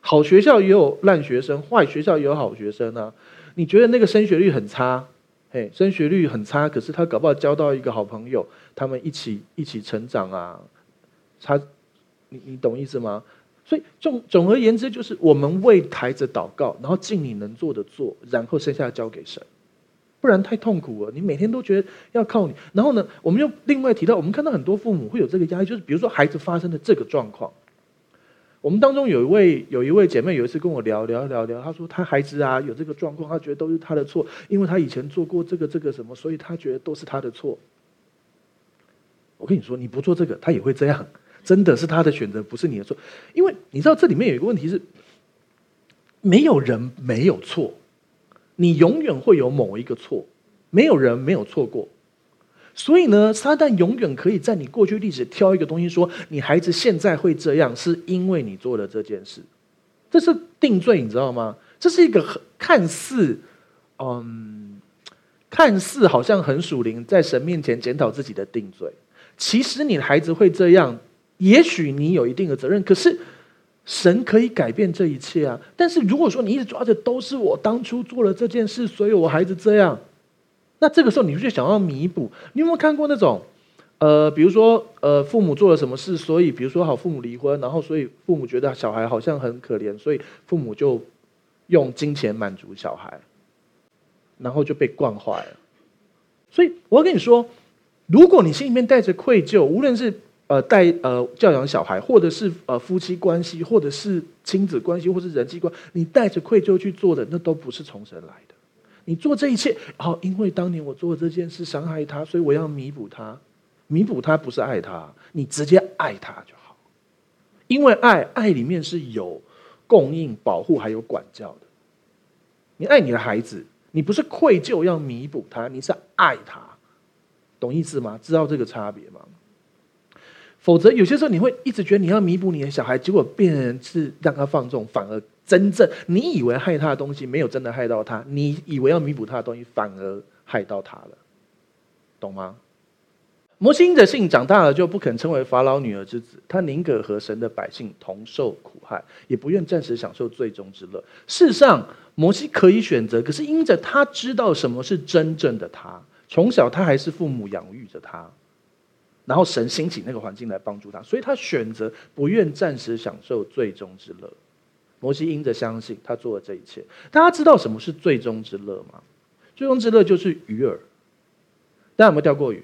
好学校也有烂学生，坏学校也有好学生啊。你觉得那个升学率很差，嘿，升学率很差，可是他搞不好交到一个好朋友，他们一起一起成长啊。他，你你懂意思吗？所以总总而言之，就是我们为孩子祷告，然后尽你能做的做，然后剩下交给神，不然太痛苦了。你每天都觉得要靠你，然后呢，我们又另外提到，我们看到很多父母会有这个压力，就是比如说孩子发生的这个状况。我们当中有一位有一位姐妹，有一次跟我聊聊聊聊，她说她孩子啊有这个状况，她觉得都是她的错，因为她以前做过这个这个什么，所以她觉得都是她的错。我跟你说，你不做这个，他也会这样，真的是他的选择，不是你的错。因为你知道这里面有一个问题是，没有人没有错，你永远会有某一个错，没有人没有错过。所以呢，撒旦永远可以在你过去历史挑一个东西说，你孩子现在会这样，是因为你做了这件事，这是定罪，你知道吗？这是一个看似，嗯，看似好像很属灵，在神面前检讨自己的定罪。其实你孩子会这样，也许你有一定的责任，可是神可以改变这一切啊。但是如果说你一直抓着都是我当初做了这件事，所以我孩子这样。那这个时候，你就想要弥补。你有没有看过那种，呃，比如说，呃，父母做了什么事，所以，比如说，好，父母离婚，然后，所以父母觉得小孩好像很可怜，所以父母就用金钱满足小孩，然后就被惯坏了。所以，我要跟你说，如果你心里面带着愧疚，无论是呃带呃教养小孩，或者是呃夫妻关系，或者是亲子关系，或是人际关系，你带着愧疚去做的，那都不是从神来的。你做这一切，好，因为当年我做这件事伤害他，所以我要弥补他。弥补他不是爱他，你直接爱他就好。因为爱，爱里面是有供应、保护还有管教的。你爱你的孩子，你不是愧疚要弥补他，你是爱他，懂意思吗？知道这个差别？否则有些时候你会一直觉得你要弥补你的小孩，结果变成是让他放纵，反而。真正你以为害他的东西，没有真的害到他；你以为要弥补他的东西，反而害到他了，懂吗？摩西因着信长大了，就不肯称为法老女儿之子，他宁可和神的百姓同受苦害，也不愿暂时享受最终之乐。事实上，摩西可以选择，可是因着他知道什么是真正的他，从小他还是父母养育着他，然后神兴起那个环境来帮助他，所以他选择不愿暂时享受最终之乐。摩西因着相信，他做了这一切。大家知道什么是最终之乐吗？最终之乐就是鱼饵。大家有没有钓过鱼？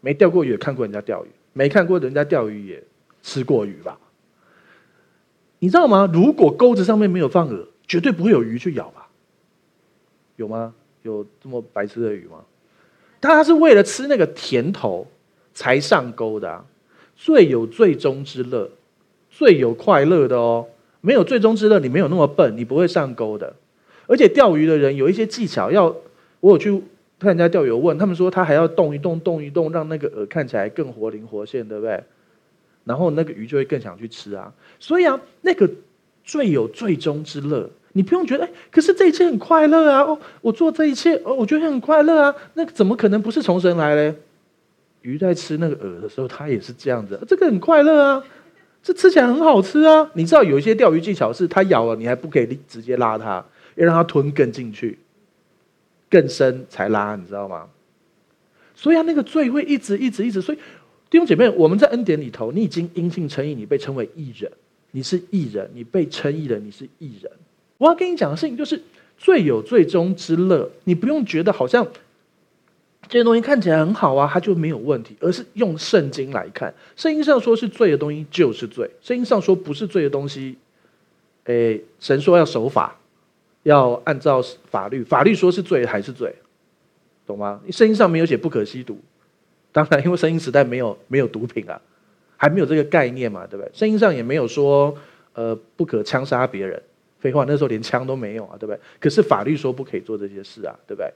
没钓过鱼看过人家钓鱼，没看过人家钓鱼也吃过鱼吧？你知道吗？如果钩子上面没有放饵，绝对不会有鱼去咬吧？有吗？有这么白痴的鱼吗？大家是为了吃那个甜头才上钩的啊！最有最终之乐，最有快乐的哦。没有最终之乐，你没有那么笨，你不会上钩的。而且钓鱼的人有一些技巧，要我有去看人家钓友，问他们说他还要动一动，动一动，让那个饵看起来更活灵活现，对不对？然后那个鱼就会更想去吃啊。所以啊，那个最有最终之乐。你不用觉得，哎，可是这一切很快乐啊！哦，我做这一切，哦，我觉得很快乐啊。那怎么可能不是从神来嘞？鱼在吃那个饵的时候，它也是这样子，这个很快乐啊，这吃起来很好吃啊。你知道有一些钓鱼技巧是，它咬了你还不可以直接拉它，要让它吞更进去，更深才拉，你知道吗？所以啊，那个罪会一直一直一直。所以弟兄姐妹，我们在恩典里头，你已经因信称义，你被称为义人，你是义人，你被称义了，你是义人。我要跟你讲的事情就是，罪有最终之乐。你不用觉得好像这些东西看起来很好啊，它就没有问题，而是用圣经来看。圣经上说是罪的东西就是罪，圣经上说不是罪的东西，诶，神说要守法，要按照法律，法律说是罪还是罪，懂吗？圣经上没有写不可吸毒，当然因为圣经时代没有没有毒品啊，还没有这个概念嘛，对不对？圣经上也没有说呃不可枪杀别人。废话，那时候连枪都没有啊，对不对？可是法律说不可以做这些事啊，对不对？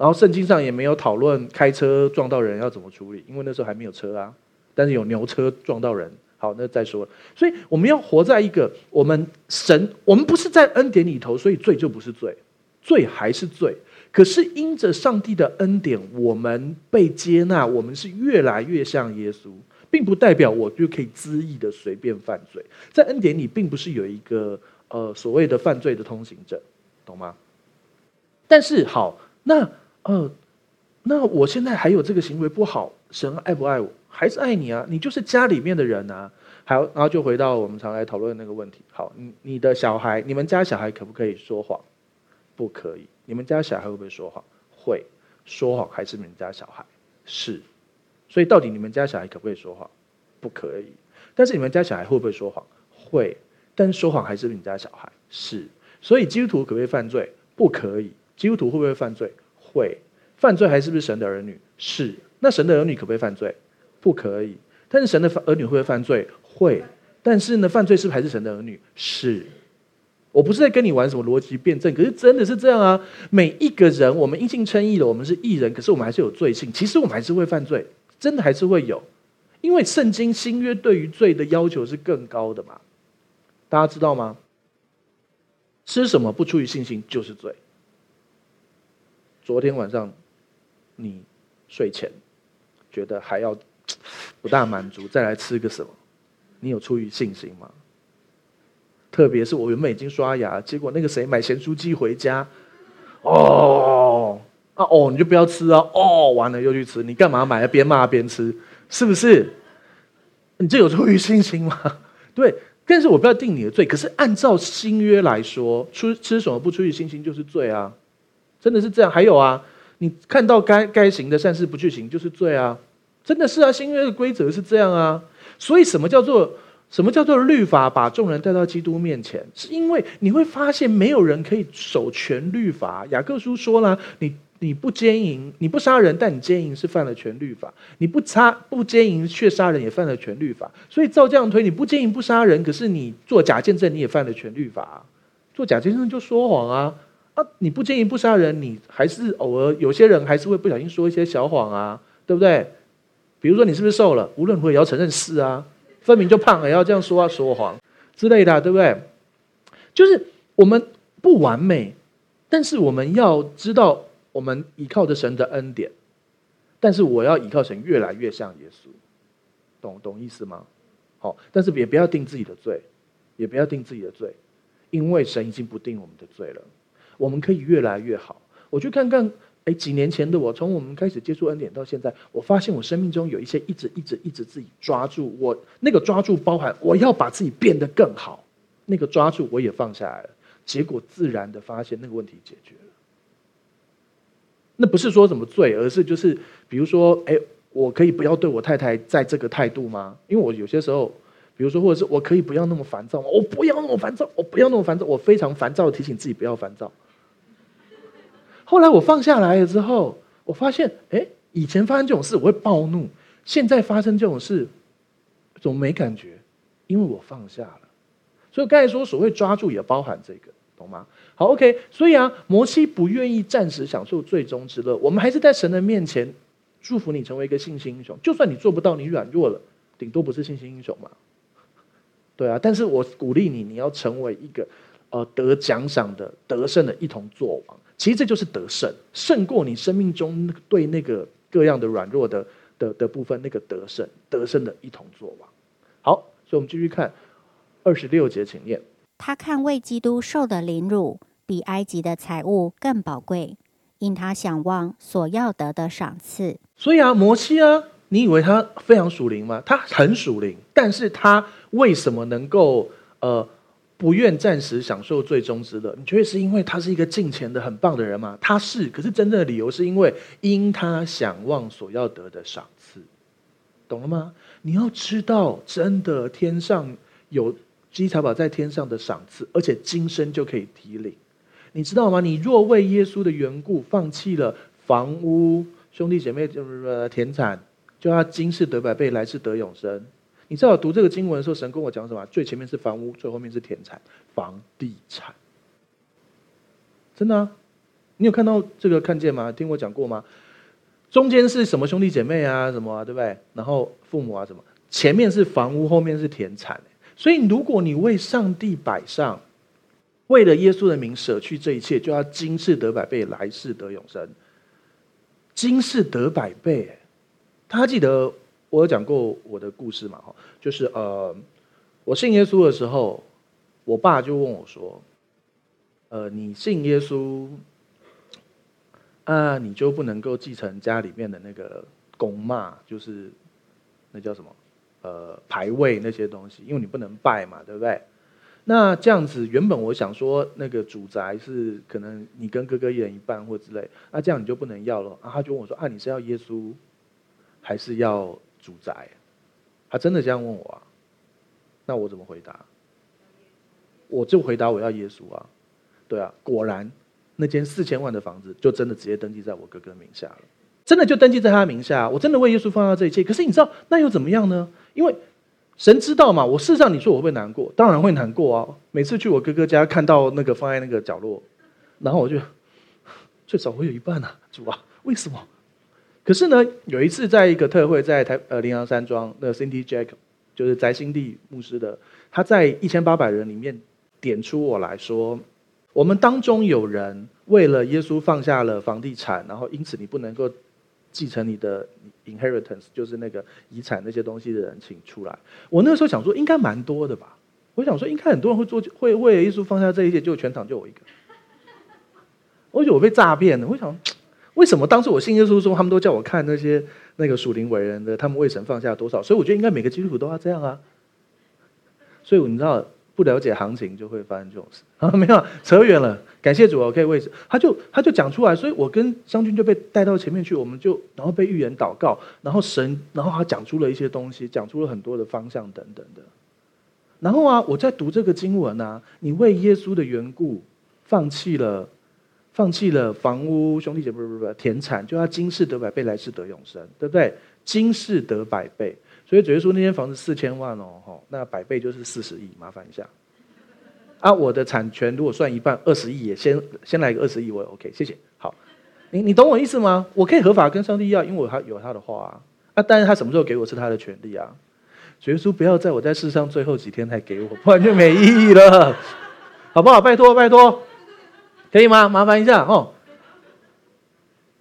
然后圣经上也没有讨论开车撞到人要怎么处理，因为那时候还没有车啊。但是有牛车撞到人，好，那再说。所以我们要活在一个我们神，我们不是在恩典里头，所以罪就不是罪，罪还是罪。可是因着上帝的恩典，我们被接纳，我们是越来越像耶稣，并不代表我就可以恣意的随便犯罪。在恩典里，并不是有一个。呃，所谓的犯罪的通行证，懂吗？但是好，那呃，那我现在还有这个行为不好，神爱不爱我？还是爱你啊？你就是家里面的人啊。好，然后就回到我们常来讨论的那个问题。好，你你的小孩，你们家小孩可不可以说谎？不可以。你们家小孩会不会说谎？会。说谎还是你们家小孩？是。所以到底你们家小孩可不可以说谎？不可以。但是你们家小孩会不会说谎？会。但是说谎还是你们家小孩是，所以基督徒可不可以犯罪？不可以。基督徒会不会犯罪？会。犯罪还是不是神的儿女？是。那神的儿女可不可以犯罪？不可以。但是神的儿女会不会犯罪？会。但是呢，犯罪是不是还是神的儿女？是。我不是在跟你玩什么逻辑辩证，可是真的是这样啊！每一个人，我们因信称义了，我们是义人，可是我们还是有罪性。其实我们还是会犯罪，真的还是会有，因为圣经新约对于罪的要求是更高的嘛。大家知道吗？吃什么不出于信心就是罪。昨天晚上你睡前觉得还要 [TSK] 不大满足，再来吃个什么？你有出于信心吗？特别是我原本已经刷牙，结果那个谁买咸酥鸡回家，哦啊哦，你就不要吃啊！哦，完了又去吃，你干嘛买了边骂边吃？是不是？你这有出于信心吗？[LAUGHS] 对。但是我不要定你的罪，可是按照新约来说，出吃什么不出于信心就是罪啊，真的是这样。还有啊，你看到该该行的善事不去行就是罪啊，真的是啊，新约的规则是这样啊。所以什么叫做什么叫做律法把众人带到基督面前？是因为你会发现没有人可以守全律法。雅各书说了，你。你不奸淫，你不杀人，但你奸淫是犯了全律法。你不杀不奸淫却杀人，也犯了全律法。所以照这样推，你不奸淫不杀人，可是你做假见证，你也犯了全律法。做假见证就说谎啊啊！你不奸淫不杀人，你还是偶尔有些人还是会不小心说一些小谎啊，对不对？比如说你是不是瘦了？无论如何也要承认是啊，分明就胖了，也要这样说啊，说谎之类的，对不对？就是我们不完美，但是我们要知道。我们依靠着神的恩典，但是我要依靠神越来越像耶稣，懂懂意思吗？好，但是也不要定自己的罪，也不要定自己的罪，因为神已经不定我们的罪了。我们可以越来越好。我去看看，哎，几年前的我，从我们开始接触恩典到现在，我发现我生命中有一些一直一直一直自己抓住我，那个抓住包含我要把自己变得更好，那个抓住我也放下来了，结果自然的发现那个问题解决了。那不是说什么罪，而是就是比如说，哎，我可以不要对我太太在这个态度吗？因为我有些时候，比如说，或者是我可以不要那么烦躁吗？我不要那么烦躁，我不要那么烦躁，我非常烦躁提醒自己不要烦躁。后来我放下来了之后，我发现，哎，以前发生这种事我会暴怒，现在发生这种事，总没感觉，因为我放下了。所以刚才说所谓抓住也包含这个，懂吗？好，OK。所以啊，摩西不愿意暂时享受最终之乐，我们还是在神的面前祝福你成为一个信心英雄。就算你做不到，你软弱了，顶多不是信心英雄嘛。对啊，但是我鼓励你，你要成为一个呃得奖赏的得胜的一同作王。其实这就是得胜，胜过你生命中对那个各样的软弱的的的部分，那个得胜，得胜的一同作王。好，所以我们继续看二十六节，请念。他看为基督受的凌辱，比埃及的财物更宝贵，因他想望所要得的赏赐。所以啊，摩西啊，你以为他非常属灵吗？他很属灵，但是他为什么能够呃？不愿暂时享受最终之乐，你觉得是因为他是一个敬虔的很棒的人吗？他是，可是真正的理由是因为因他想望所要得的赏赐，懂了吗？你要知道，真的天上有积财宝在天上的赏赐，而且今生就可以提领，你知道吗？你若为耶稣的缘故放弃了房屋、兄弟姐妹就是田产，就要今世得百倍，来世得永生。你知道读这个经文的时候，神跟我讲什么？最前面是房屋，最后面是田产，房地产。真的？你有看到这个看见吗？听我讲过吗？中间是什么兄弟姐妹啊，什么，对不对？然后父母啊，什么？前面是房屋，后面是田产。所以，如果你为上帝摆上，为了耶稣的名舍去这一切，就要今世得百倍，来世得永生。今世得百倍，他记得。我有讲过我的故事嘛？哈，就是呃，我信耶稣的时候，我爸就问我说：“呃，你信耶稣啊，你就不能够继承家里面的那个公妈，就是那叫什么？呃，牌位那些东西，因为你不能拜嘛，对不对？那这样子，原本我想说，那个主宅是可能你跟哥哥一人一半或之类，那这样你就不能要了。啊，他就问我说：啊，你是要耶稣，还是要？”主宰，他真的这样问我啊？那我怎么回答？我就回答我要耶稣啊！对啊，果然那间四千万的房子就真的直接登记在我哥哥名下了，真的就登记在他名下。我真的为耶稣放下这一切。可是你知道那又怎么样呢？因为神知道嘛。我事实上你说我会不会难过？当然会难过啊！每次去我哥哥家看到那个放在那个角落，然后我就最少会有一半啊，主啊，为什么？可是呢，有一次在一个特会，在台呃灵粮山庄，那 Cindy Jack 就是翟新地牧师的，他在一千八百人里面点出我来说，我们当中有人为了耶稣放下了房地产，然后因此你不能够继承你的 inheritance，就是那个遗产那些东西的人，请出来。我那个时候想说，应该蛮多的吧？我想说，应该很多人会做，会为了耶稣放下这一切，就全场就我一个。我觉得我被诈骗了，我想。为什么当时我信耶稣的时候，他们都叫我看那些那个属灵伟人的，他们为神放下多少？所以我觉得应该每个基督徒都要这样啊。所以你知道不了解行情就会发生这种事 [LAUGHS] 啊？没有，扯远了。感谢主，我可以为他就他就讲出来，所以我跟湘军就被带到前面去，我们就然后被预言祷告，然后神然后他讲出了一些东西，讲出了很多的方向等等的。然后啊，我在读这个经文啊，你为耶稣的缘故放弃了。放弃了房屋，兄弟姐妹不不不，田产就要今世得百倍，来世得永生，对不对？今世得百倍，所以主耶稣那间房子四千万哦，吼，那百倍就是四十亿，麻烦一下。啊，我的产权如果算一半，二十亿也先先来个二十亿，我也 OK，谢谢。好，你你懂我意思吗？我可以合法跟上帝要，因为我他有他的话啊，啊，但是他什么时候给我是他的权利啊。主耶稣不要在我在世上最后几天才给我，不然就没意义了，好不好？拜托拜托。可以吗？麻烦一下哦。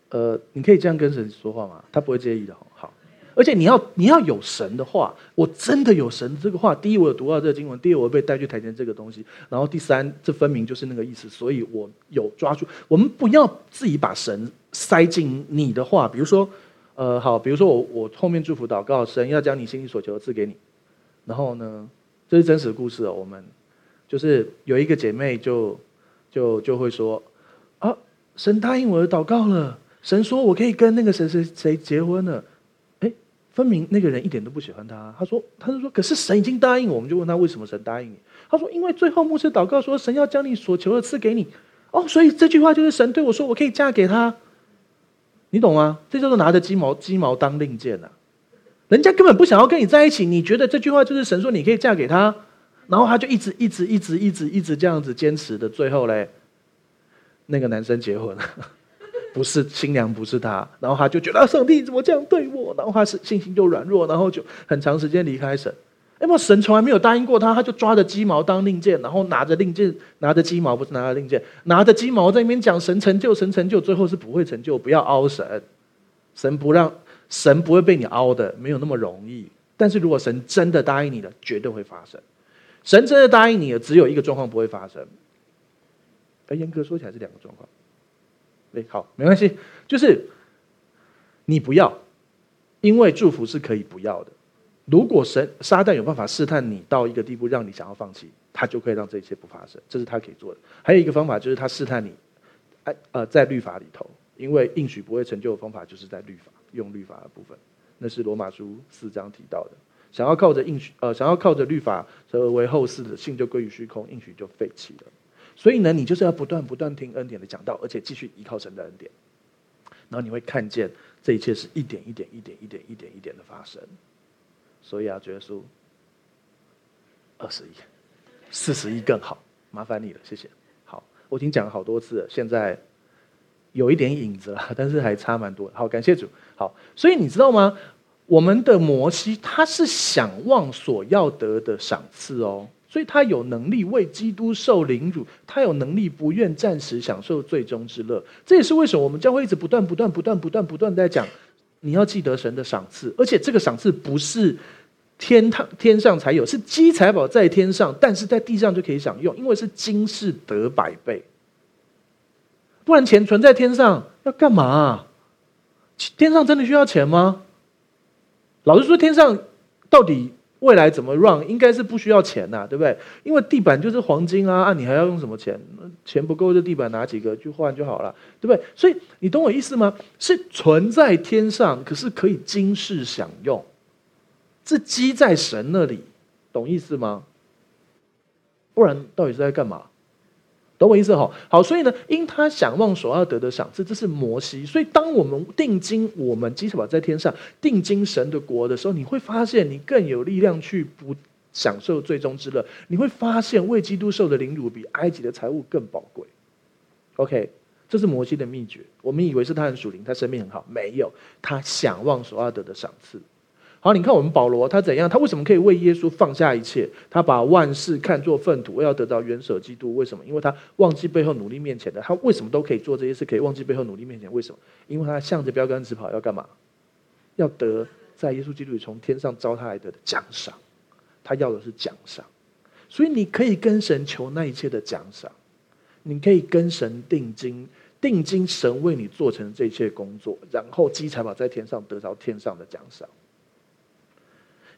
呃，你可以这样跟神说话吗？他不会介意的。好，而且你要你要有神的话，我真的有神这个话。第一，我有读到这个经文；第二，我被带去台前这个东西；然后第三，这分明就是那个意思。所以我有抓住。我们不要自己把神塞进你的话。比如说，呃，好，比如说我我后面祝福祷告，神要将你心里所求的赐给你。然后呢，这是真实故事哦。我们就是有一个姐妹就。就就会说，啊，神答应我的祷告了，神说我可以跟那个谁谁谁结婚了，哎，分明那个人一点都不喜欢他。他说，他就说，可是神已经答应我，我们就问他为什么神答应你？他说，因为最后牧师祷告说神要将你所求的赐给你。哦，所以这句话就是神对我说我可以嫁给他，你懂吗？这叫做拿着鸡毛鸡毛当令箭啊！人家根本不想要跟你在一起，你觉得这句话就是神说你可以嫁给他，然后他就一直一直一直一直一直这样子坚持的，最后嘞，那个男生结婚了。[LAUGHS] 不是新娘，不是他，然后他就觉得上帝怎么这样对我，然后他是信心就软弱，然后就很长时间离开神。哎，不，神从来没有答应过他，他就抓着鸡毛当令箭，然后拿着令箭，拿着鸡毛不是拿着令箭，拿着鸡毛在那边讲神成就，神成就，最后是不会成就，不要凹神，神不让，神不会被你凹的，没有那么容易。但是如果神真的答应你了，绝对会发生。神真的答应你了，只有一个状况不会发生。哎严格说起来是两个状况。哎，好，没关系，就是你不要，因为祝福是可以不要的。如果神撒旦有办法试探你到一个地步，让你想要放弃，他就可以让这一切不发生，这是他可以做的。还有一个方法就是他试探你，哎，呃，在律法里头，因为应许不会成就的方法就是在律法，用律法的部分，那是罗马书四章提到的。想要靠着应许，呃，想要靠着律法而为后世的信就归于虚空，应许就废弃了。所以呢，你就是要不断不断听恩典的讲道，而且继续依靠神的恩典，然后你会看见这一切是一点一点、一点一点、一点一点的发生。所以啊，觉得说二十一、四十亿更好，麻烦你了，谢谢。好，我已经讲了好多次了，现在有一点影子了，但是还差蛮多。好，感谢主。好，所以你知道吗？我们的摩西他是想望所要得的赏赐哦。所以他有能力为基督受凌辱，他有能力不愿暂时享受最终之乐。这也是为什么我们将会一直不断、不断、不断、不断、不断在讲，你要记得神的赏赐，而且这个赏赐不是天堂天上才有，是积财宝在天上，但是在地上就可以享用，因为是今世得百倍。不然钱存在天上要干嘛？天上真的需要钱吗？老实说，天上到底？未来怎么 run？应该是不需要钱呐、啊，对不对？因为地板就是黄金啊，啊，你还要用什么钱？钱不够，就地板拿几个去换就好了，对不对？所以你懂我意思吗？是存在天上，可是可以今世享用，是积在神那里，懂意思吗？不然到底是在干嘛？懂我意思哈？好，所以呢，因他想望所要得的赏赐，这是摩西。所以，当我们定睛我们积财宝在天上，定睛神的国的时候，你会发现你更有力量去不享受最终之乐。你会发现为基督受的凌辱比埃及的财物更宝贵。OK，这是摩西的秘诀。我们以为是他很属灵，他生命很好，没有，他想望所要得的赏赐。好，你看我们保罗他怎样？他为什么可以为耶稣放下一切？他把万事看作粪土，为要得到元首基督。为什么？因为他忘记背后努力面前的。他为什么都可以做这些事？可以忘记背后努力面前？为什么？因为他向着标杆直跑，要干嘛？要得在耶稣基督里从天上招他来的奖赏。他要的是奖赏，所以你可以跟神求那一切的奖赏，你可以跟神定金，定睛神为你做成这一切工作，然后积财宝在天上，得着天上的奖赏。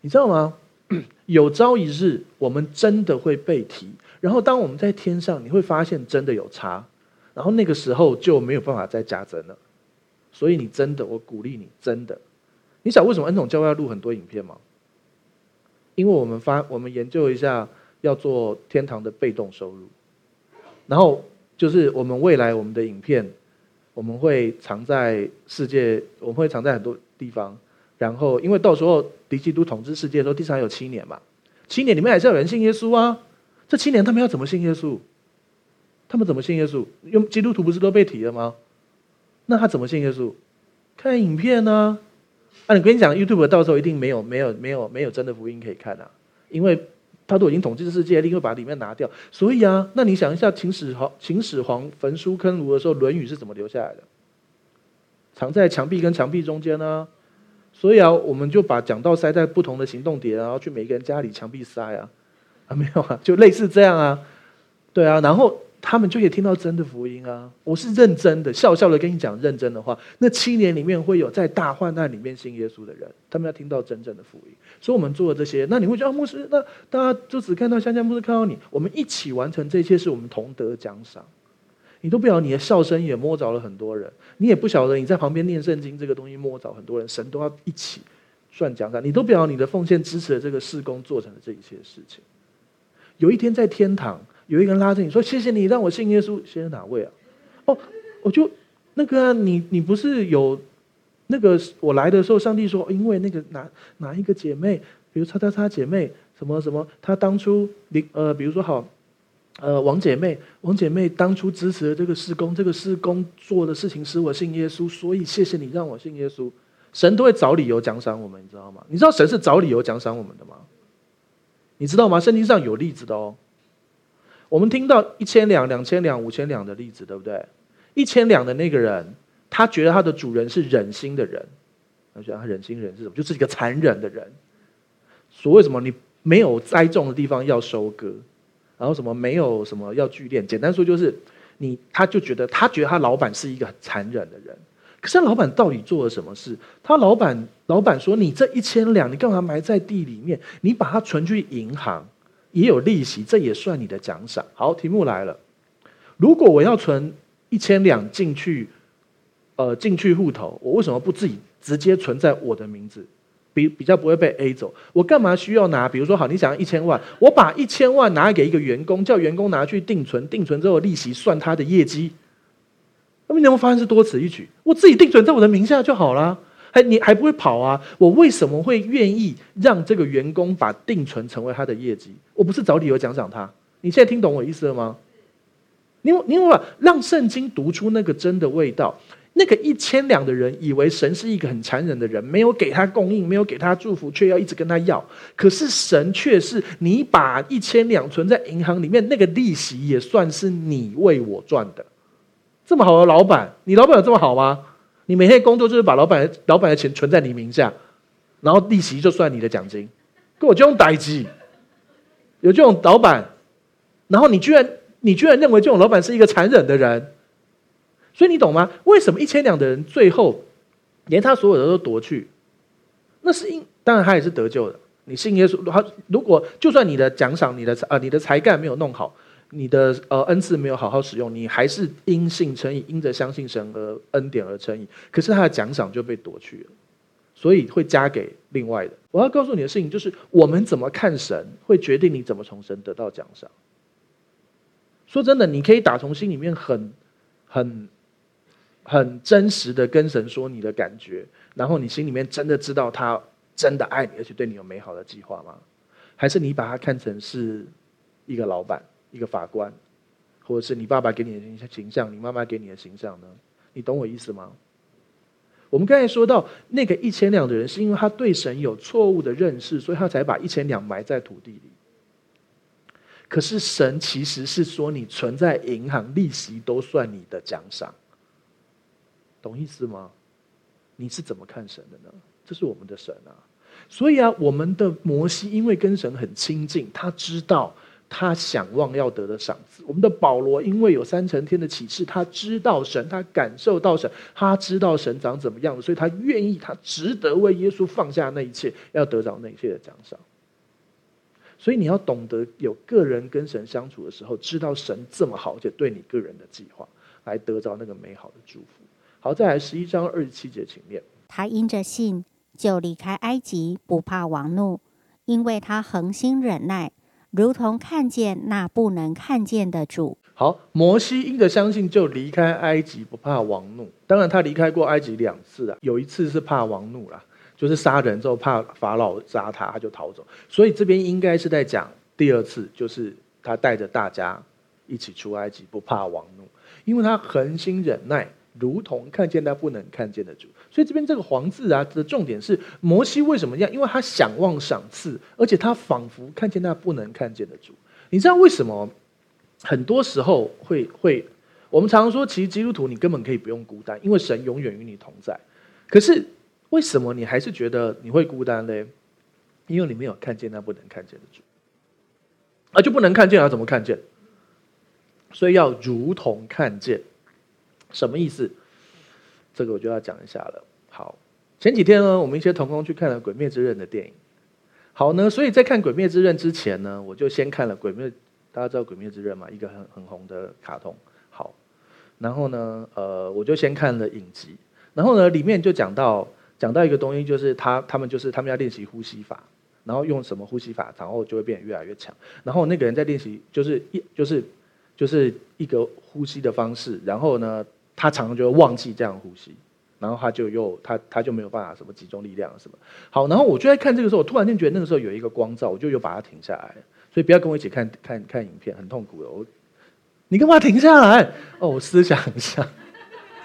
你知道吗？[CLEARS THROAT] 有朝一日，我们真的会被提。然后，当我们在天上，你会发现真的有差。然后那个时候就没有办法再加增了。所以，你真的，我鼓励你，真的。你想为什么恩宠教会要录很多影片吗？因为我们发，我们研究一下，要做天堂的被动收入。然后就是我们未来我们的影片，我们会藏在世界，我们会藏在很多地方。然后，因为到时候敌基督统治世界的时候，地上有七年嘛，七年里面还是有人信耶稣啊。这七年他们要怎么信耶稣？他们怎么信耶稣？用基督徒不是都被提了吗？那他怎么信耶稣？看影片呢？啊，你跟你讲，YouTube 到时候一定没有、没有、没有、没有真的福音可以看啊，因为他都已经统治世界，一定会把里面拿掉。所以啊，那你想一下，秦始皇、秦始皇焚书坑儒的时候，《论语》是怎么留下来的？藏在墙壁跟墙壁中间呢？所以啊，我们就把讲道塞在不同的行动点，然后去每个人家里墙壁塞啊，啊 [LAUGHS] 没有啊，就类似这样啊，对啊，然后他们就可以听到真的福音啊。我是认真的，笑笑的跟你讲认真的话。那七年里面会有在大患难里面信耶稣的人，他们要听到真正的福音。所以我们做了这些，那你会觉得啊，牧师，那大家就只看到香香牧师看到你，我们一起完成这些，是我们同得奖赏。你都不晓得你的笑声也摸着了很多人，你也不晓得你在旁边念圣经这个东西摸着很多人，神都要一起算奖赏，你都不晓得你的奉献支持了这个事工做成了这一切事情。有一天在天堂，有一个人拉着你说：“谢谢你让我信耶稣。”谢谢哪位啊？哦，我就那个啊，你你不是有那个我来的时候，上帝说，因为那个哪哪一个姐妹，比如叉叉叉姐妹，什么什么，她当初你呃，比如说好。呃，王姐妹，王姐妹当初支持了这个事工，这个事工做的事情使我信耶稣，所以谢谢你让我信耶稣。神都会找理由奖赏我们，你知道吗？你知道神是找理由奖赏我们的吗？你知道吗？圣经上有例子的哦。我们听到一千两、两千两、五千两的例子，对不对？一千两的那个人，他觉得他的主人是忍心的人，他觉得他忍心人是什么？就是一个残忍的人。所谓什么？你没有栽种的地方要收割。然后什么没有什么要聚练，简单说就是，你他就觉得他觉得他老板是一个很残忍的人，可是他老板到底做了什么事？他老板老板说，你这一千两，你干嘛埋在地里面？你把它存去银行，也有利息，这也算你的奖赏。好，题目来了，如果我要存一千两进去，呃，进去户头，我为什么不自己直接存在我的名字？比比较不会被 A 走，我干嘛需要拿？比如说，好，你想要一千万，我把一千万拿给一个员工，叫员工拿去定存，定存之后利息算他的业绩。那么你有没有发现是多此一举？我自己定存在我的名下就好了，还你还不会跑啊？我为什么会愿意让这个员工把定存成为他的业绩？我不是找理由奖赏他？你现在听懂我意思了吗？你你有没有让圣经读出那个真的味道？那个一千两的人以为神是一个很残忍的人，没有给他供应，没有给他祝福，却要一直跟他要。可是神却是你把一千两存在银行里面，那个利息也算是你为我赚的。这么好的老板，你老板有这么好吗？你每天工作就是把老板老板的钱存在你名下，然后利息就算你的奖金。跟我这种代志，有这种老板，然后你居然你居然认为这种老板是一个残忍的人？所以你懂吗？为什么一千两的人最后连他所有的都夺去？那是因当然他也是得救的。你信耶稣，他如果就算你的奖赏、你的呃你的才干没有弄好，你的呃恩赐没有好好使用，你还是因信称义，因着相信神而恩典而称义。可是他的奖赏就被夺去了，所以会加给另外的。我要告诉你的事情就是，我们怎么看神，会决定你怎么从神得到奖赏。说真的，你可以打从心里面很很。很真实的跟神说你的感觉，然后你心里面真的知道他真的爱你，而且对你有美好的计划吗？还是你把他看成是一个老板、一个法官，或者是你爸爸给你的形象，你妈妈给你的形象呢？你懂我意思吗？我们刚才说到那个一千两的人，是因为他对神有错误的认识，所以他才把一千两埋在土地里。可是神其实是说，你存在银行，利息都算你的奖赏。懂意思吗？你是怎么看神的呢？这是我们的神啊！所以啊，我们的摩西因为跟神很亲近，他知道他想望要得的赏赐。我们的保罗因为有三层天的启示，他知道神，他感受到神，他知道神长怎么样，所以他愿意，他值得为耶稣放下那一切，要得着那一切的奖赏。所以你要懂得有个人跟神相处的时候，知道神这么好，且对你个人的计划，来得着那个美好的祝福。好，再来十一章二十七节，请念。他因着信就离开埃及，不怕王怒，因为他恒心忍耐，如同看见那不能看见的主。好，摩西因着相信就离开埃及，不怕王怒。当然，他离开过埃及两次啊，有一次是怕王怒啦，就是杀人之后怕法老杀他，他就逃走。所以这边应该是在讲第二次，就是他带着大家一起出埃及，不怕王怒，因为他恒心忍耐。如同看见他不能看见的主，所以这边这个“黄”字啊的重点是摩西为什么这样？因为他想望赏赐，而且他仿佛看见那不能看见的主。你知道为什么？很多时候会会，我们常说，其实基督徒你根本可以不用孤单，因为神永远与你同在。可是为什么你还是觉得你会孤单嘞？因为你没有看见那不能看见的主，啊，就不能看见，要怎么看见？所以要如同看见。什么意思？这个我就要讲一下了。好，前几天呢，我们一些同工去看了《鬼灭之刃》的电影。好呢，所以在看《鬼灭之刃》之前呢，我就先看了《鬼灭》，大家知道《鬼灭之刃》吗？一个很很红的卡通。好，然后呢，呃，我就先看了影集，然后呢，里面就讲到讲到一个东西，就是他他们就是他们要练习呼吸法，然后用什么呼吸法，然后就会变得越来越强。然后那个人在练习，就是一就是就是一个呼吸的方式，然后呢，他常常就会忘记这样呼吸，然后他就又他他就没有办法什么集中力量什么。好，然后我就在看这个时候，我突然间觉得那个时候有一个光照，我就又把它停下来。所以不要跟我一起看看看影片，很痛苦的。我。你干嘛停下来？哦，我思想一下，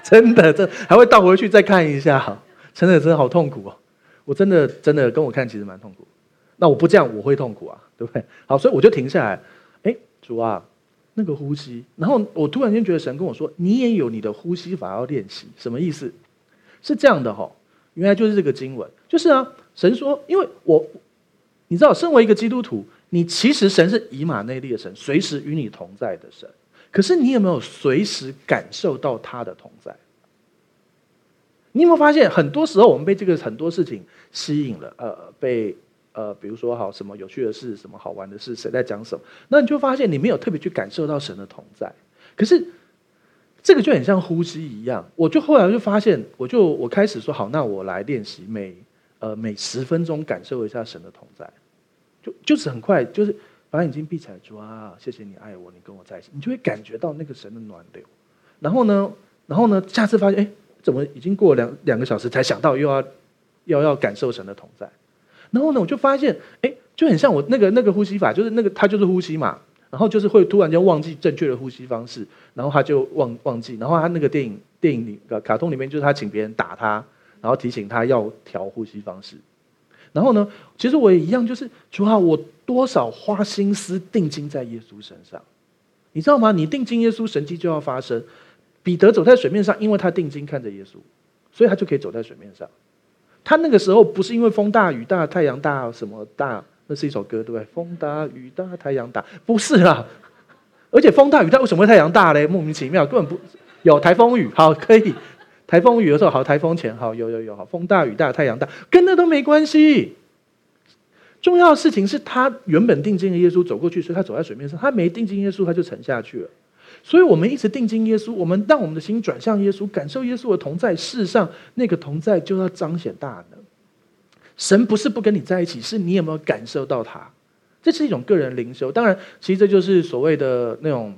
真的，这还会倒回去再看一下，真的真的好痛苦哦！我真的真的跟我看其实蛮痛苦。那我不这样我会痛苦啊，对不对？好，所以我就停下来。哎，主啊，那个呼吸。然后我突然间觉得神跟我说：“你也有你的呼吸法要练习。”什么意思？是这样的哈，原来就是这个经文，就是啊，神说，因为我你知道，身为一个基督徒，你其实神是以马内利的神，随时与你同在的神。可是你有没有随时感受到他的同在？你有没有发现，很多时候我们被这个很多事情吸引了？呃，被呃，比如说好什么有趣的事，什么好玩的事，谁在讲什么？那你就发现你没有特别去感受到神的同在。可是这个就很像呼吸一样。我就后来就发现，我就我开始说好，那我来练习每呃每十分钟感受一下神的同在，就就是很快就是。把眼睛闭起来，说啊，谢谢你爱我，你跟我在一起，你就会感觉到那个神的暖流。然后呢，然后呢，下次发现，哎，怎么已经过两两个小时才想到又要，要要感受神的同在？然后呢，我就发现，哎，就很像我那个那个呼吸法，就是那个他就是呼吸嘛，然后就是会突然间忘记正确的呼吸方式，然后他就忘忘记，然后他那个电影电影里卡通里面就是他请别人打他，然后提醒他要调呼吸方式。然后呢，其实我也一样，就是主啊，我多少花心思定睛在耶稣身上，你知道吗？你定睛耶稣，神迹就要发生。彼得走在水面上，因为他定睛看着耶稣，所以他就可以走在水面上。他那个时候不是因为风大雨大太阳大什么大，那是一首歌对不对？风大雨大太阳大，不是啦。而且风大雨大为什么会太阳大嘞？莫名其妙，根本不有台风雨。好，可以。台风雨的时候好，台风前好，有有有好，风大雨大太阳大，跟那都没关系。重要的事情是他原本定睛的耶稣走过去，所以他走在水面上；他没定睛耶稣，他就沉下去了。所以我们一直定睛耶稣，我们让我们的心转向耶稣，感受耶稣的同在。世上，那个同在就要彰显大能。神不是不跟你在一起，是你有没有感受到他？这是一种个人灵修。当然，其实这就是所谓的那种，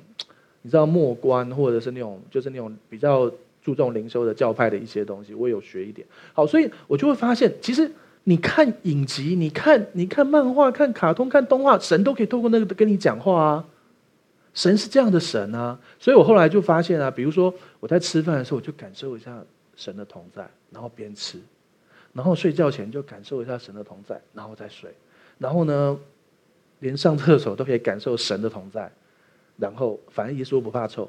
你知道默观，或者是那种，就是那种比较。注重灵修的教派的一些东西，我有学一点。好，所以我就会发现，其实你看影集，你看你看漫画、看卡通、看动画，神都可以透过那个跟你讲话啊。神是这样的神啊，所以我后来就发现啊，比如说我在吃饭的时候，我就感受一下神的同在，然后边吃，然后睡觉前就感受一下神的同在，然后再睡，然后呢，连上厕所都可以感受神的同在，然后反正耶稣不怕臭。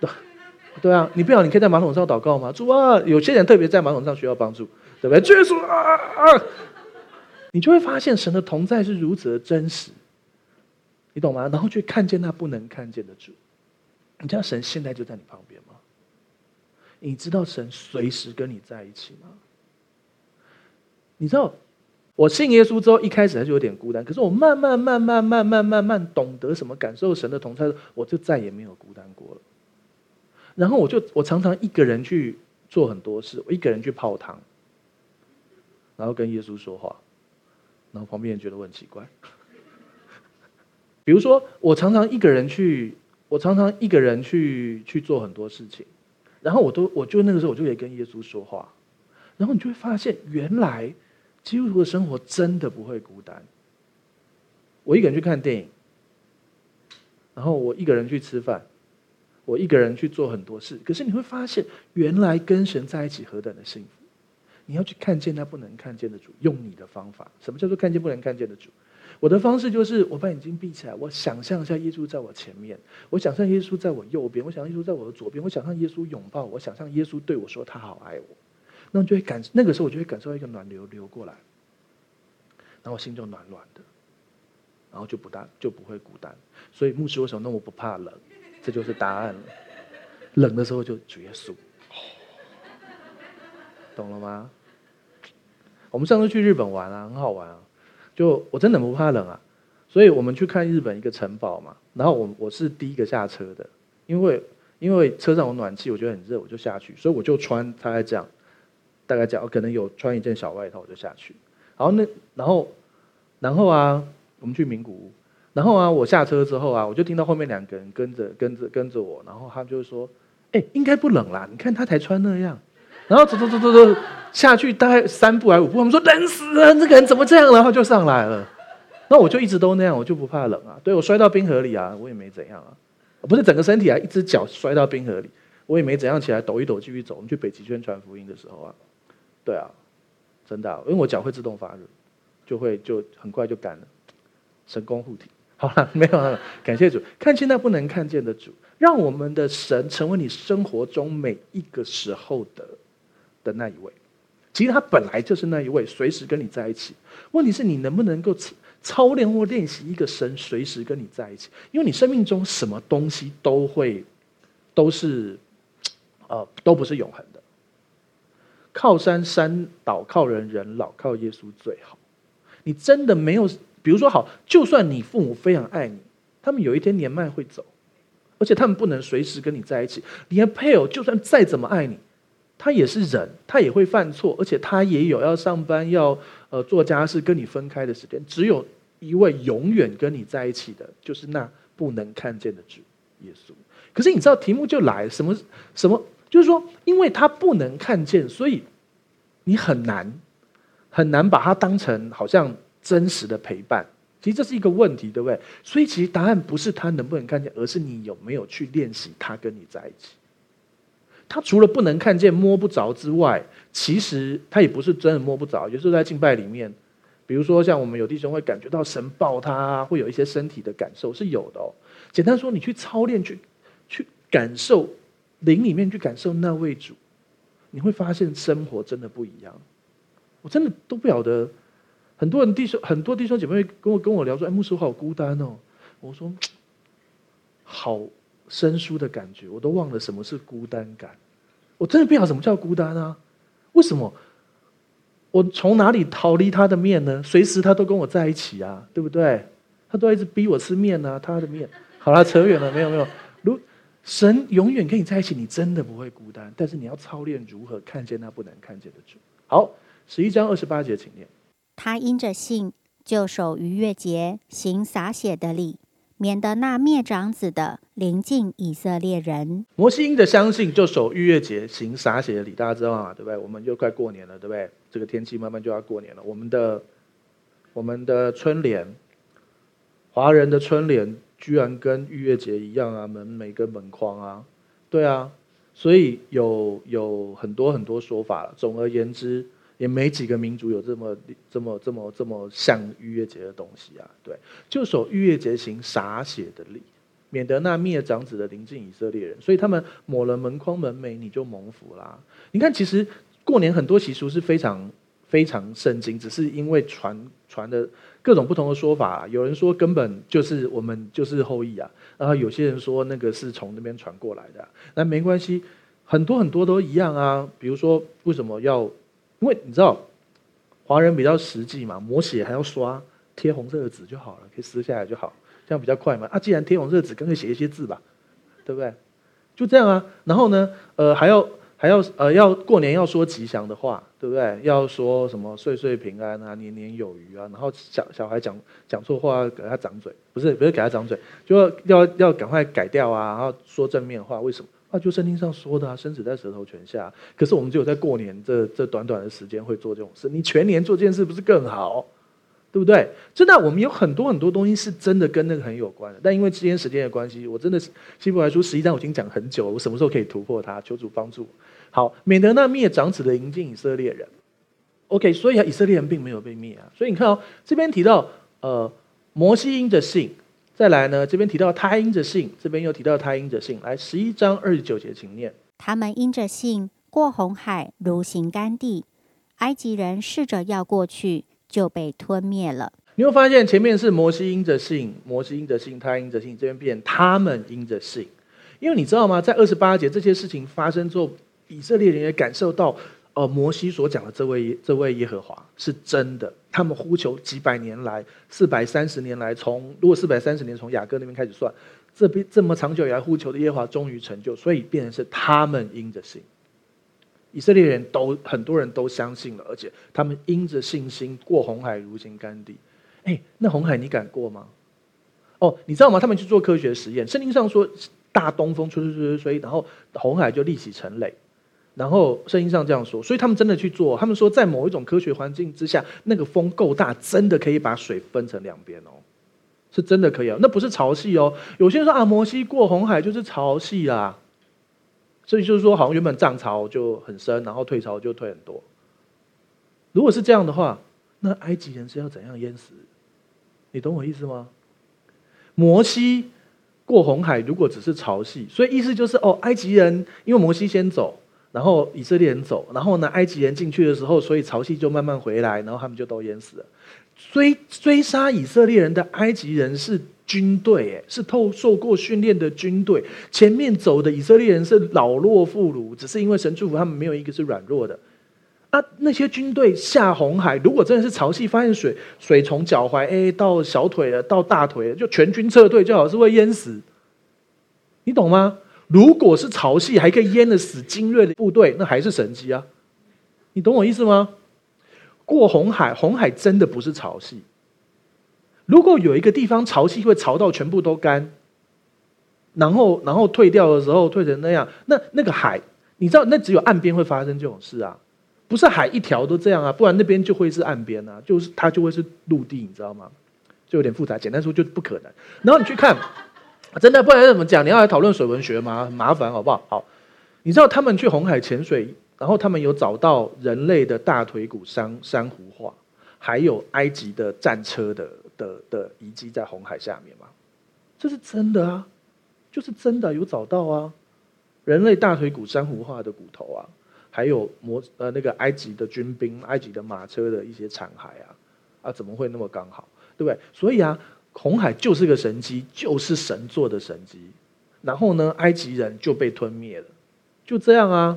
对 [LAUGHS] 对啊，你不要，你可以在马桶上祷告吗？主啊，有些人特别在马桶上需要帮助，对不对？耶稣啊啊！你就会发现神的同在是如此的真实，你懂吗？然后去看见那不能看见的主。你知道神现在就在你旁边吗？你知道神随时跟你在一起吗？你知道我信耶稣之后，一开始还是有点孤单，可是我慢慢、慢慢、慢慢、慢慢懂得什么感受神的同在，我就再也没有孤单过了。然后我就我常常一个人去做很多事，我一个人去泡汤，然后跟耶稣说话，然后旁边人觉得我很奇怪。比如说，我常常一个人去，我常常一个人去去做很多事情，然后我都我就那个时候我就可以跟耶稣说话，然后你就会发现，原来基督徒的生活真的不会孤单。我一个人去看电影，然后我一个人去吃饭。我一个人去做很多事，可是你会发现，原来跟神在一起何等的幸福！你要去看见那不能看见的主，用你的方法。什么叫做看见不能看见的主？我的方式就是，我把眼睛闭起来，我想象一下耶稣在我前面，我想象耶稣在我右边，我想象耶稣在我的左边，我想象耶稣拥抱我，想象耶稣对我说他好爱我。那我就会感，那个时候我就会感受到一个暖流流过来，然后我心就暖暖的，然后就不大就不会孤单。所以牧师为什么那么不怕冷？这就是答案了。冷的时候就主耶稣，懂了吗？我们上次去日本玩啊，很好玩啊。就我真的不怕冷啊，所以我们去看日本一个城堡嘛。然后我我是第一个下车的，因为因为车上有暖气，我觉得很热，我就下去，所以我就穿大概这样，大概这样，可能有穿一件小外套，我就下去。然后那然后然后啊，我们去名古屋，然后啊，我下车之后啊，我就听到后面两个人跟着跟着跟着我，然后他就说：“哎，应该不冷啦，你看他才穿那样。”然后走走走走走下去，大概三步还五步，我们说冷死了，这个人怎么这样？然后就上来了。那我就一直都那样，我就不怕冷啊。对，我摔到冰河里啊，我也没怎样啊。不是整个身体啊，一只脚摔到冰河里，我也没怎样，起来抖一抖继续走。我们去北极圈传福音的时候啊，对啊，真的，因为我脚会自动发热，就会就很快就干了。神功护体，好了，没有了，感谢主，看见那不能看见的主，让我们的神成为你生活中每一个时候的。的那一位，其实他本来就是那一位，随时跟你在一起。问题是你能不能够操练或练习一个神随时跟你在一起？因为你生命中什么东西都会，都是，呃，都不是永恒的。靠山山倒，靠人人老，靠耶稣最好。你真的没有，比如说好，就算你父母非常爱你，他们有一天年迈会走，而且他们不能随时跟你在一起。你的配偶就算再怎么爱你。他也是人，他也会犯错，而且他也有要上班、要呃做家事、跟你分开的时间。只有一位永远跟你在一起的，就是那不能看见的主耶稣。可是你知道题目就来什么什么？就是说，因为他不能看见，所以你很难很难把他当成好像真实的陪伴。其实这是一个问题，对不对？所以其实答案不是他能不能看见，而是你有没有去练习他跟你在一起。他除了不能看见、摸不着之外，其实他也不是真的摸不着。有时候在敬拜里面，比如说像我们有弟兄会感觉到神抱他，会有一些身体的感受是有的哦。简单说，你去操练、去去感受灵里面去感受那位主，你会发现生活真的不一样。我真的都不晓得，很多人弟兄、很多弟兄姐妹跟我跟我聊说：“哎，牧师，好孤单哦。”我说：“好。”生疏的感觉，我都忘了什么是孤单感。我真的不晓得什么叫孤单啊？为什么？我从哪里逃离他的面呢？随时他都跟我在一起啊，对不对？他都一直逼我吃面啊，他的面。好了，扯远了，没有没有。如神永远跟你在一起，你真的不会孤单。但是你要操练如何看见那不能看见的主。好，十一章二十八节，请念。他因着信，就守逾越节，行洒血的礼。免得那灭长子的临近以色列人。摩西因着相信，就守逾越节，行洒血的礼。大家知道吗？对不对？我们就快过年了，对不对？这个天气慢慢就要过年了。我们的我们的春联，华人的春联居然跟逾越节一样啊，门楣跟门框啊，对啊，所以有有很多很多说法了。总而言之。也没几个民族有这么这么这么这么像逾越节的东西啊，对，就守逾越节行洒血的礼，免得那灭长子的临近以色列人，所以他们抹了门框门楣，你就蒙福啦。你看，其实过年很多习俗是非常非常圣经，只是因为传传的各种不同的说法，有人说根本就是我们就是后裔啊，然后有些人说那个是从那边传过来的，那没关系，很多很多都一样啊。比如说为什么要？因为你知道，华人比较实际嘛，抹血还要刷，贴红色的纸就好了，可以撕下来就好，这样比较快嘛。啊，既然贴红色纸，干脆写一些字吧，对不对？就这样啊。然后呢，呃，还要还要呃，要过年要说吉祥的话，对不对？要说什么岁岁平安啊，年年有余啊。然后小小孩讲讲错话，给他掌嘴，不是不是给他掌嘴，就要要要赶快改掉啊，然后说正面话。为什么？啊，就圣经上说的啊，生死在舌头泉下。可是我们只有在过年这这短短的时间会做这种事，你全年做这件事不是更好？对不对？真的，我们有很多很多东西是真的跟那个很有关的。但因为今天时间的关系，我真的是希伯来书实际上我已经讲很久了，我什么时候可以突破它？求主帮助。好，免得那灭长子的迎接以色列人。OK，所以啊，以色列人并没有被灭啊。所以你看哦，这边提到呃，摩西因的信。再来呢，这边提到他因着信，这边又提到他因着信。来，十一章二十九节，请念。他们因着信过红海，如行干地。埃及人试着要过去，就被吞灭了。你会发现前面是摩西因着信，摩西因着信，他因着信，这边变他们因着信。因为你知道吗？在二十八节这些事情发生之后，以色列人也感受到。哦，摩西所讲的这位这位耶和华是真的。他们呼求几百年来，四百三十年来，从如果四百三十年从雅各那边开始算，这边这么长久以来呼求的耶和华终于成就，所以变成是他们因着信。以色列人都很多人都相信了，而且他们因着信心过红海如行干地。哎，那红海你敢过吗？哦，你知道吗？他们去做科学实验，圣经上说大东风吹吹吹吹吹，然后红海就立起成垒。然后圣经上这样说，所以他们真的去做。他们说，在某一种科学环境之下，那个风够大，真的可以把水分成两边哦，是真的可以哦。那不是潮汐哦。有些人说啊，摩西过红海就是潮汐啦。所以就是说，好像原本涨潮就很深，然后退潮就退很多。如果是这样的话，那埃及人是要怎样淹死？你懂我意思吗？摩西过红海如果只是潮汐，所以意思就是哦，埃及人因为摩西先走，然后以色列人走，然后呢，埃及人进去的时候，所以潮汐就慢慢回来，然后他们就都淹死了。追追杀以色列人的埃及人是。军队哎，是透受过训练的军队。前面走的以色列人是老弱妇孺，只是因为神祝福他们，没有一个是软弱的。啊，那些军队下红海，如果真的是潮汐，发现水水从脚踝哎到小腿了，到大腿了，就全军撤退，最好是会淹死。你懂吗？如果是潮汐，还可以淹得死精锐的部队，那还是神机啊！你懂我意思吗？过红海，红海真的不是潮汐。如果有一个地方潮汐会潮到全部都干，然后然后退掉的时候退成那样，那那个海，你知道那只有岸边会发生这种事啊，不是海一条都这样啊，不然那边就会是岸边啊，就是它就会是陆地，你知道吗？就有点复杂，简单说就不可能。然后你去看，真的不然怎么讲？你要来讨论水文学吗？很麻烦，好不好？好，你知道他们去红海潜水，然后他们有找到人类的大腿骨珊珊瑚化，还有埃及的战车的。的的遗迹在红海下面吗？这是真的啊，就是真的有找到啊，人类大腿骨珊瑚化的骨头啊，还有摩呃那个埃及的军兵、埃及的马车的一些残骸啊，啊怎么会那么刚好？对不对？所以啊，红海就是个神迹，就是神做的神迹。然后呢，埃及人就被吞灭了，就这样啊。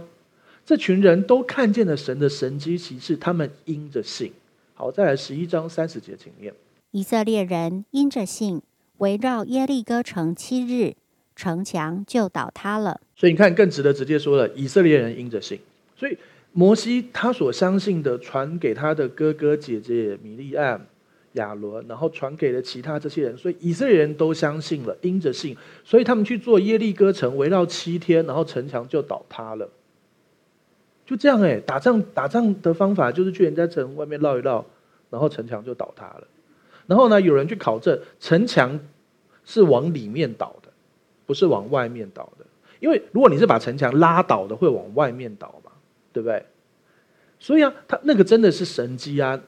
这群人都看见了神的神迹奇事，他们因着信。好，再来十一章三十节，请念。以色列人因着信，围绕耶利哥城七日，城墙就倒塌了。所以你看，更值得直接说了，以色列人因着信，所以摩西他所相信的，传给他的哥哥姐姐米利暗、亚伦，然后传给了其他这些人，所以以色列人都相信了，因着信，所以他们去做耶利哥城，围绕七天，然后城墙就倒塌了。就这样哎，打仗打仗的方法就是去人家城外面绕一绕，然后城墙就倒塌了。然后呢，有人去考证，城墙是往里面倒的，不是往外面倒的。因为如果你是把城墙拉倒的，会往外面倒嘛，对不对？所以啊，他那个真的是神迹啊。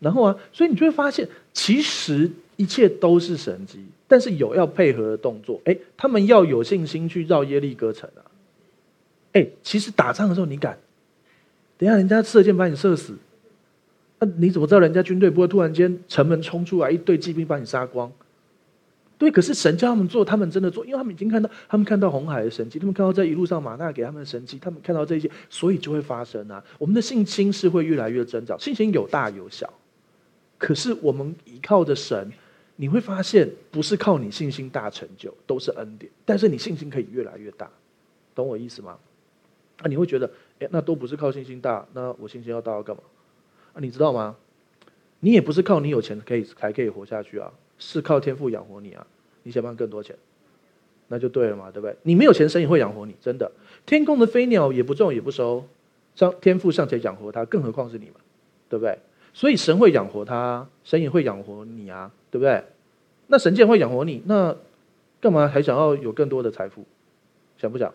然后啊，所以你就会发现，其实一切都是神迹，但是有要配合的动作。哎，他们要有信心去绕耶利哥城啊。哎，其实打仗的时候你敢？等下人家射箭把你射死。那、你怎么知道人家军队不会突然间城门冲出来一队骑兵把你杀光？对，可是神叫他们做，他们真的做，因为他们已经看到，他们看到红海的神迹，他们看到在一路上马纳给他们的神迹，他们看到这些，所以就会发生啊。我们的信心是会越来越增长，信心有大有小，可是我们依靠着神，你会发现不是靠你信心大成就，都是恩典，但是你信心可以越来越大，懂我意思吗？啊、你会觉得，哎，那都不是靠信心大，那我信心要大要干嘛？啊你知道吗？你也不是靠你有钱可以才可以活下去啊，是靠天赋养活你啊。你想不想更多钱？那就对了嘛，对不对？你没有钱，神也会养活你，真的。天空的飞鸟也不种也不收，像天赋尚且养活它，更何况是你们，对不对？所以神会养活他，神也会养活你啊，对不对？那神既然会养活你，那干嘛还想要有更多的财富？想不想？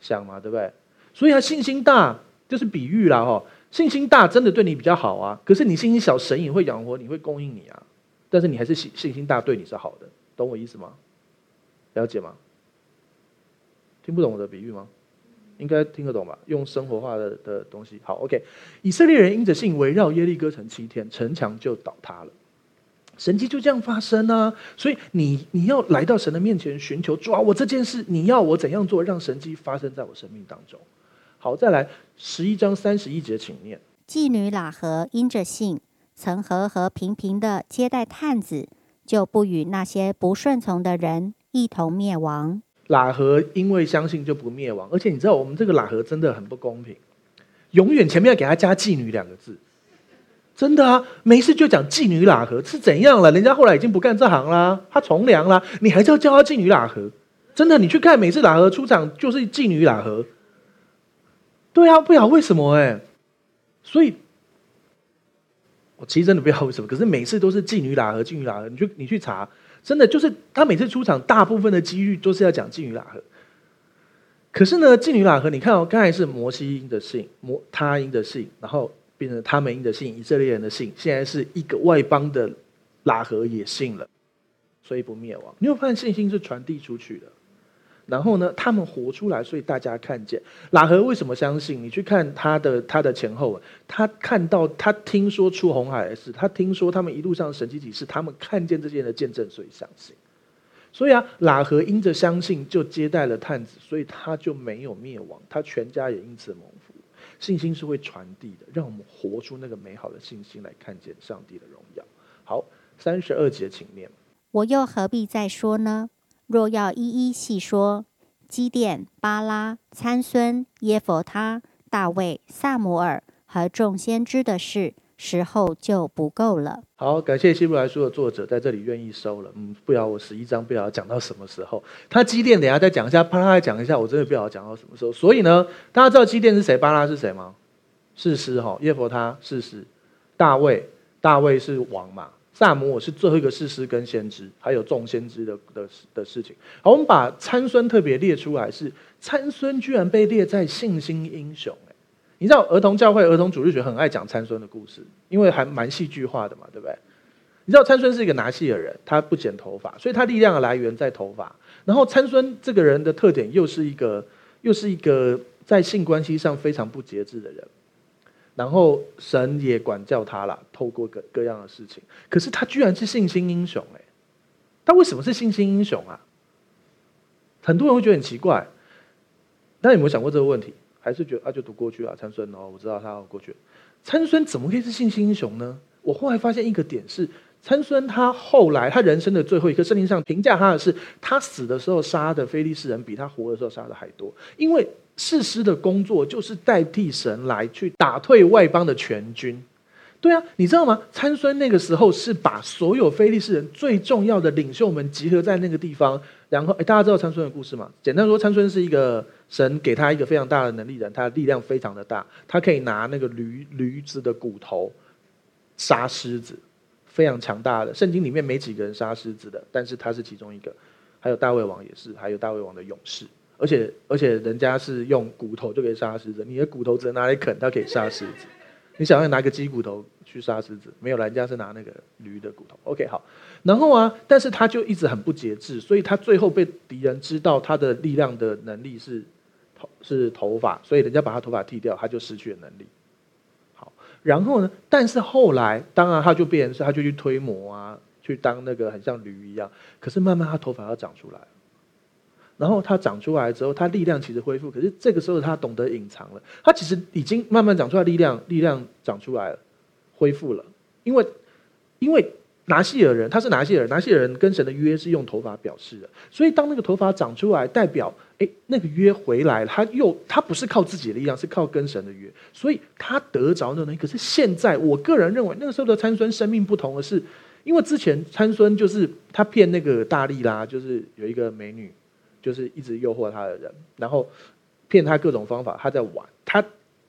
想嘛，对不对？所以他信心大就是比喻啦，哈。信心大真的对你比较好啊，可是你信心小，神也会养活你，会供应你啊。但是你还是信信心大对你是好的，懂我意思吗？了解吗？听不懂我的比喻吗？应该听得懂吧？用生活化的的东西。好，OK。以色列人因着信围绕耶利哥城七天，城墙就倒塌了。神迹就这样发生啊！所以你你要来到神的面前寻求主啊，我这件事你要我怎样做，让神迹发生在我生命当中？好，再来十一章三十一节，请念。妓女喇合因着信，曾和和平平的接待探子，就不与那些不顺从的人一同灭亡。喇合因为相信就不灭亡，而且你知道我们这个喇合真的很不公平，永远前面要给他加妓女两个字，真的啊，没事就讲妓女喇合是怎样了？人家后来已经不干这行啦，他从良啦，你还是要叫他妓女喇合？真的，你去看每次喇合出场就是妓女喇合。对啊，不晓得为什么哎，所以，我其实真的不知道为什么，可是每次都是妓女喇合，妓女喇合，你去你去查，真的就是他每次出场，大部分的几率都是要讲妓女喇合。可是呢，妓女喇合，你看哦，刚才是摩西因的信，摩他因的信，然后变成他们因的信，以色列人的信，现在是一个外邦的喇合也信了，所以不灭亡。你有发现信心是传递出去的。然后呢，他们活出来，所以大家看见喇合为什么相信？你去看他的他的前后，他看到他听说出红海的事，他听说他们一路上神迹奇事，他们看见这些人的见证，所以相信。所以啊，喇合因着相信就接待了探子，所以他就没有灭亡，他全家也因此蒙福。信心是会传递的，让我们活出那个美好的信心来看见上帝的荣耀。好，三十二节，请念。我又何必再说呢？若要一一细说，基甸、巴拉、参孙、耶佛他、大卫、撒摩尔和众先知的事，时候就不够了。好，感谢希伯来书的作者在这里愿意收了。嗯，不晓得我十一章不晓得讲到什么时候。他基甸等下再讲一下，巴拉再讲一下，我真的不晓得讲到什么时候。所以呢，大家知道基甸是谁，巴拉是谁吗？士师哈，耶佛他士师，大卫，大卫是王嘛。撒母我是最后一个士师跟先知，还有众先知的的的事情。好，我们把参孙特别列出来，是参孙居然被列在信心英雄。你知道儿童教会、儿童主日学很爱讲参孙的故事，因为还蛮戏剧化的嘛，对不对？你知道参孙是一个拿细的人，他不剪头发，所以他力量的来源在头发。然后参孙这个人的特点又是一个，又是一个在性关系上非常不节制的人。然后神也管教他了，透过各各样的事情。可是他居然是信心英雄哎，他为什么是信心英雄啊？很多人会觉得很奇怪。那有没有想过这个问题？还是觉得啊，就读过去了。参孙哦，我知道他要过去。参孙怎么可以是信心英雄呢？我后来发现一个点是，参孙他后来他人生的最后一刻，圣经上评价他的是，他死的时候杀的非利士人比他活的时候杀的还多，因为。士师的工作就是代替神来去打退外邦的全军，对啊，你知道吗？参孙那个时候是把所有非利士人最重要的领袖们集合在那个地方，然后诶大家知道参孙的故事吗？简单说，参孙是一个神给他一个非常大的能力人，他的力量非常的大，他可以拿那个驴驴子的骨头杀狮子，非常强大的。圣经里面没几个人杀狮子的，但是他是其中一个，还有大卫王也是，还有大卫王的勇士。而且而且人家是用骨头就可以杀狮子，你的骨头只能拿来啃，它可以杀狮子。你想要拿个鸡骨头去杀狮子，没有，人家是拿那个驴的骨头。OK，好。然后啊，但是他就一直很不节制，所以他最后被敌人知道他的力量的能力是头是头发，所以人家把他头发剃掉，他就失去了能力。好，然后呢，但是后来当然他就变成是，他就去推磨啊，去当那个很像驴一样。可是慢慢他头发要长出来。然后它长出来之后，它力量其实恢复。可是这个时候，它懂得隐藏了。它其实已经慢慢长出来力量，力量长出来了，恢复了。因为，因为拿西尔人他是拿西尔人，拿细耳人跟神的约是用头发表示的。所以当那个头发长出来，代表哎那个约回来了。他又他不是靠自己的力量，是靠跟神的约。所以他得着那东西。可是现在，我个人认为那个时候的参孙生命不同的是，因为之前参孙就是他骗那个大力拉，就是有一个美女。就是一直诱惑他的人，然后骗他各种方法，他在玩。他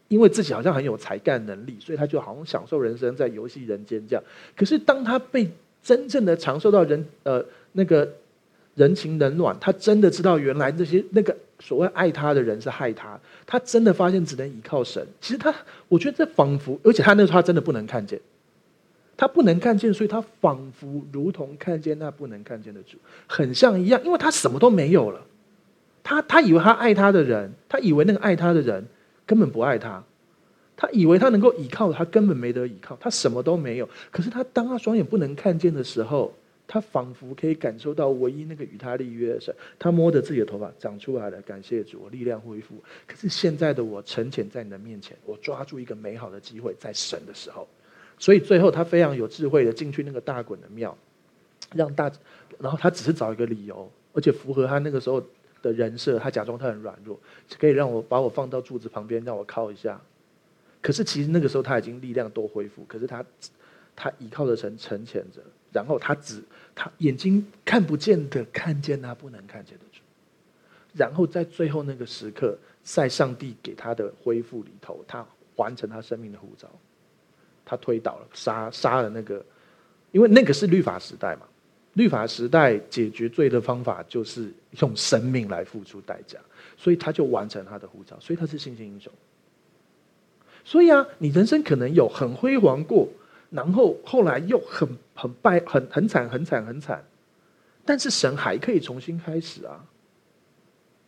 因为自己好像很有才干能力，所以他就好像享受人生，在游戏人间这样。可是当他被真正的尝受到人呃那个人情冷暖，他真的知道原来那些那个所谓爱他的人是害他，他真的发现只能依靠神。其实他，我觉得这仿佛，而且他那时候他真的不能看见。他不能看见，所以他仿佛如同看见那不能看见的主，很像一样，因为他什么都没有了。他他以为他爱他的人，他以为那个爱他的人根本不爱他，他以为他能够依靠，他根本没得依靠，他什么都没有。可是他当他双眼不能看见的时候，他仿佛可以感受到唯一那个与他立约的神。他摸着自己的头发长出来了，感谢主，我力量恢复。可是现在的我沉潜在你的面前，我抓住一个美好的机会，在神的时候。所以最后他非常有智慧的进去那个大衮的庙，让大，然后他只是找一个理由，而且符合他那个时候的人设，他假装他很软弱，可以让我把我放到柱子旁边，让我靠一下。可是其实那个时候他已经力量都恢复，可是他他倚靠着神沉潜着，然后他只他眼睛看不见的看见他不能看见的主，然后在最后那个时刻，在上帝给他的恢复里头，他完成他生命的呼召。他推倒了，杀杀了那个，因为那个是律法时代嘛。律法时代解决罪的方法就是用生命来付出代价，所以他就完成他的护照，所以他是信心英雄。所以啊，你人生可能有很辉煌过，然后后来又很很败，很很惨，很惨，很惨，但是神还可以重新开始啊。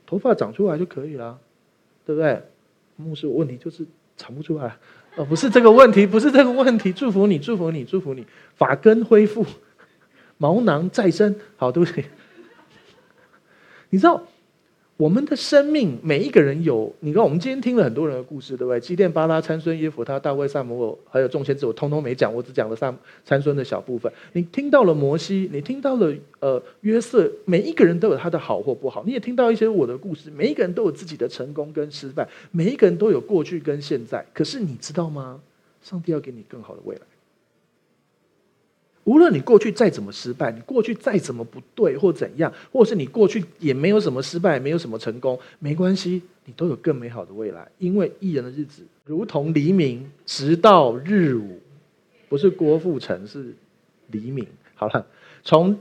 头发长出来就可以了，对不对？牧师，问题就是长不出来。哦，不是这个问题，不是这个问题。祝福你，祝福你，祝福你，发根恢复，毛囊再生，好，对不起？你知道？我们的生命，每一个人有。你看，我们今天听了很多人的故事，对不对？基甸、巴拉、参孙、耶弗他、大卫、撒母耳，还有众先知，我通通没讲，我只讲了撒参孙的小部分。你听到了摩西，你听到了呃约瑟，每一个人都有他的好或不好。你也听到一些我的故事，每一个人都有自己的成功跟失败，每一个人都有过去跟现在。可是你知道吗？上帝要给你更好的未来。无论你过去再怎么失败，你过去再怎么不对或怎样，或是你过去也没有什么失败，没有什么成功，没关系，你都有更美好的未来。因为艺人的日子如同黎明，直到日午，不是郭富城，是黎明。好了，从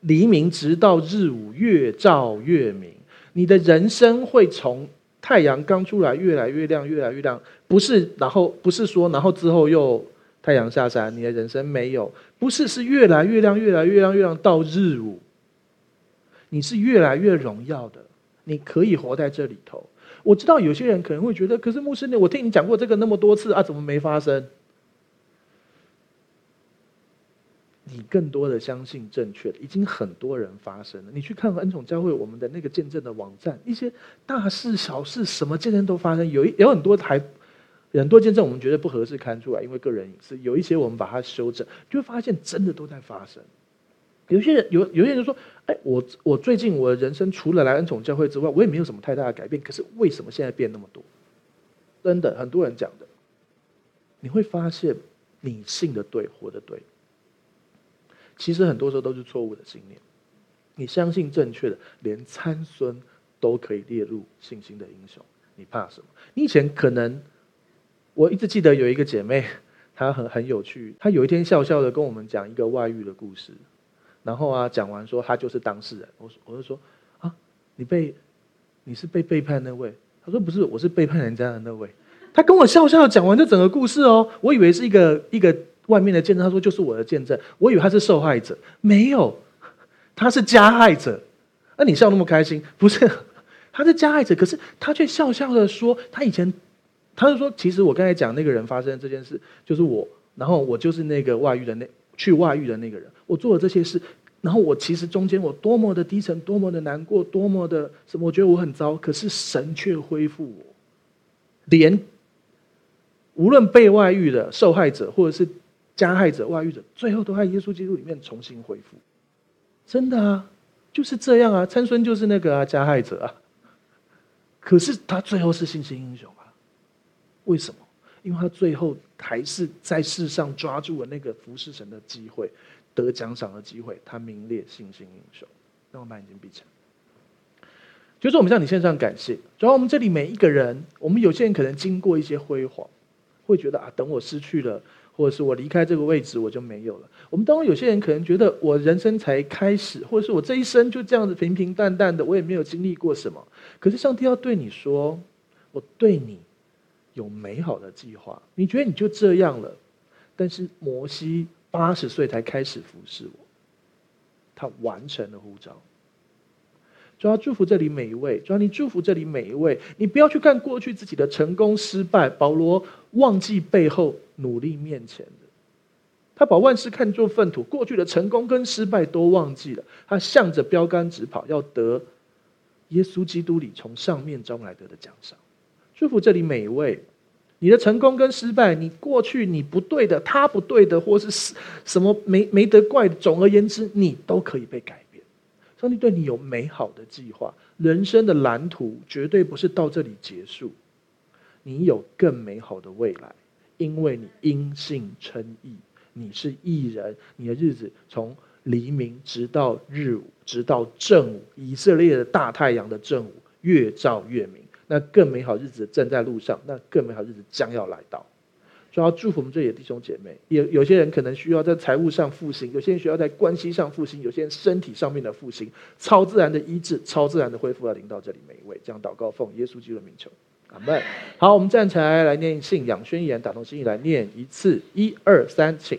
黎明直到日午，越照越明。你的人生会从太阳刚出来越来越亮，越来越亮，不是，然后不是说，然后之后又。太阳下山，你的人生没有，不是，是越来越亮，越来越亮，越亮到日午。你是越来越荣耀的，你可以活在这里头。我知道有些人可能会觉得，可是牧师，我听你讲过这个那么多次啊，怎么没发生？你更多的相信正确的，已经很多人发生了。你去看恩宠教会我们的那个见证的网站，一些大事小事，什么见证都发生，有有很多还。很多见证我们觉得不合适看出来，因为个人隐私。有一些我们把它修正，就会发现真的都在发生。有些人有有些人说：“哎，我我最近我的人生除了来恩宠教会之外，我也没有什么太大的改变。可是为什么现在变那么多？”真的，很多人讲的，你会发现你信的对，活的对，其实很多时候都是错误的信念。你相信正确的，连参孙都可以列入信心的英雄，你怕什么？你以前可能。我一直记得有一个姐妹，她很很有趣。她有一天笑笑的跟我们讲一个外遇的故事，然后啊讲完说她就是当事人。我说我就说啊，你被你是被背叛那位？她说不是，我是背叛人家的那位。她跟我笑笑讲完这整个故事哦，我以为是一个一个外面的见证。她说就是我的见证，我以为她是受害者，没有，她是加害者。那你笑那么开心？不是，[LAUGHS] 她是加害者，可是她却笑笑的说她以前。他就说：“其实我刚才讲那个人发生这件事，就是我，然后我就是那个外遇的那去外遇的那个人。我做了这些事，然后我其实中间我多么的低沉，多么的难过，多么的什么，我觉得我很糟。可是神却恢复我，连无论被外遇的受害者或者是加害者、外遇者，最后都在耶稣基督里面重新恢复。真的啊，就是这样啊。参孙就是那个啊加害者啊，可是他最后是信心英雄。”为什么？因为他最后还是在世上抓住了那个服侍神的机会，得奖赏的机会，他名列信心英雄。让我把眼睛闭起来。就是我们向你献上感谢。主要我们这里每一个人，我们有些人可能经过一些辉煌，会觉得啊，等我失去了，或者是我离开这个位置，我就没有了。我们当中有些人可能觉得，我人生才开始，或者是我这一生就这样子平平淡淡的，我也没有经历过什么。可是上帝要对你说，我对你。有美好的计划，你觉得你就这样了？但是摩西八十岁才开始服侍我，他完成了呼召。主要祝福这里每一位，主要你祝福这里每一位。你不要去看过去自己的成功失败，保罗忘记背后努力面前的。他把万事看作粪土，过去的成功跟失败都忘记了。他向着标杆直跑，要得耶稣基督里从上面招来得的奖赏。祝福这里每一位，你的成功跟失败，你过去你不对的，他不对的，或是什么没没得怪，总而言之，你都可以被改变。上帝对你有美好的计划，人生的蓝图绝对不是到这里结束，你有更美好的未来，因为你因信称义。你是义人，你的日子从黎明直到日午，直到正午，以色列的大太阳的正午，越照越明。那更美好日子正在路上，那更美好日子将要来到。主要祝福我们这里的弟兄姐妹，有有些人可能需要在财务上复兴，有些人需要在关系上复兴，有些人身体上面的复兴，超自然的医治，超自然的恢复要临到这里每一位。这样祷告，奉耶稣基督的名求。阿门。好，我们站起来来念信仰宣言，打动心意来念一次，一二三，请。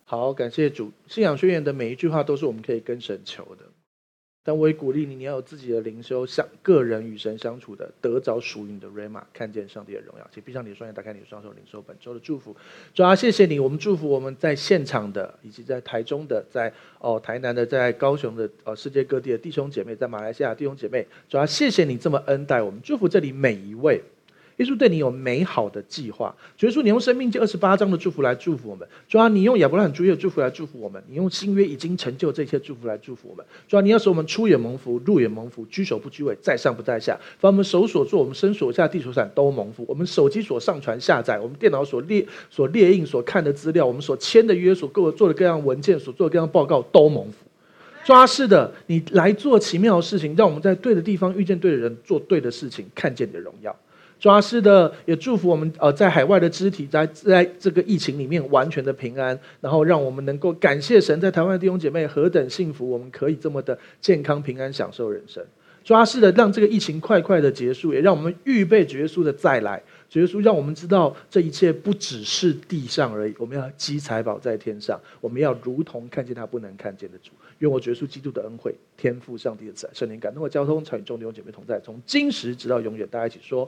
好，感谢主。信仰宣言的每一句话都是我们可以跟神求的。但我也鼓励你，你要有自己的灵修，像个人与神相处的，得着属于你的 Rhema，看见上帝的荣耀。请闭上你的双眼，打开你的双手，领受本周的祝福。主啊，谢谢你，我们祝福我们在现场的，以及在台中的，在哦台南的，在高雄的，呃世界各地的弟兄姐妹，在马来西亚弟兄姐妹。主啊，谢谢你这么恩待我们，祝福这里每一位。耶稣对你有美好的计划。主耶稣，你用生命这二十八章的祝福来祝福我们。主啊，你用亚伯拉罕主义的祝福来祝福我们。你用新约已经成就这些祝福来祝福我们。主啊，你要使我们出也蒙福，入也蒙福，居首不居尾，在上不在下。把我们手所做，我们身所下，地所产都蒙福。我们手机所上传下载，我们电脑所列所列印所看的资料，我们所签的约，所各做的各样文件，所做的各样报告都蒙福。主啊，是的，你来做奇妙的事情，让我们在对的地方遇见对的人，做对的事情，看见你的荣耀。抓是的，也祝福我们呃，在海外的肢体，在在这个疫情里面完全的平安，然后让我们能够感谢神，在台湾的弟兄姐妹何等幸福，我们可以这么的健康平安享受人生。抓是的，让这个疫情快快的结束，也让我们预备主耶稣的再来。主耶稣让我们知道，这一切不只是地上而已，我们要积财宝在天上，我们要如同看见他不能看见的主。愿我主耶稣基督的恩惠、天赋上帝的慈爱、圣灵感动的交通，常与众弟兄姐妹同在，从今时直到永远。大家一起说。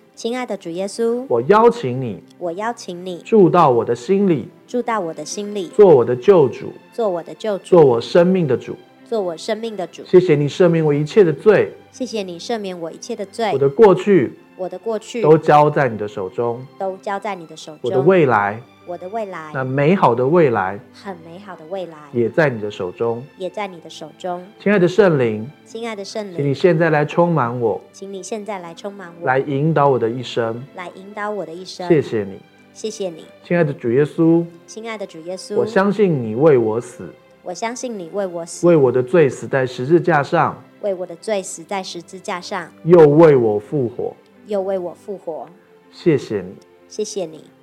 亲爱的主耶稣，我邀请你，我邀请你住到我的心里，住到我的心里，做我的救主，做我的救主，做我生命的主，做我生命的主。谢谢你赦免我一切的罪，谢谢你赦免我一切的罪。我的过去，我的过去都交在你的手中，都交在你的手中。我的未来。我的未来，那美好的未来，很美好的未来，也在你的手中，也在你的手中。亲爱的圣灵，亲爱的圣灵，请你现在来充满我，请你现在来充满我，来引导我的一生，来引导我的一生。谢谢你，谢谢你，亲爱的主耶稣，亲爱的主耶稣，我相信你为我死，我相信你为我死，为我的罪死在十字架上，为我的罪死在十字架上，又为我复活，又为我复活。谢谢你，谢谢你。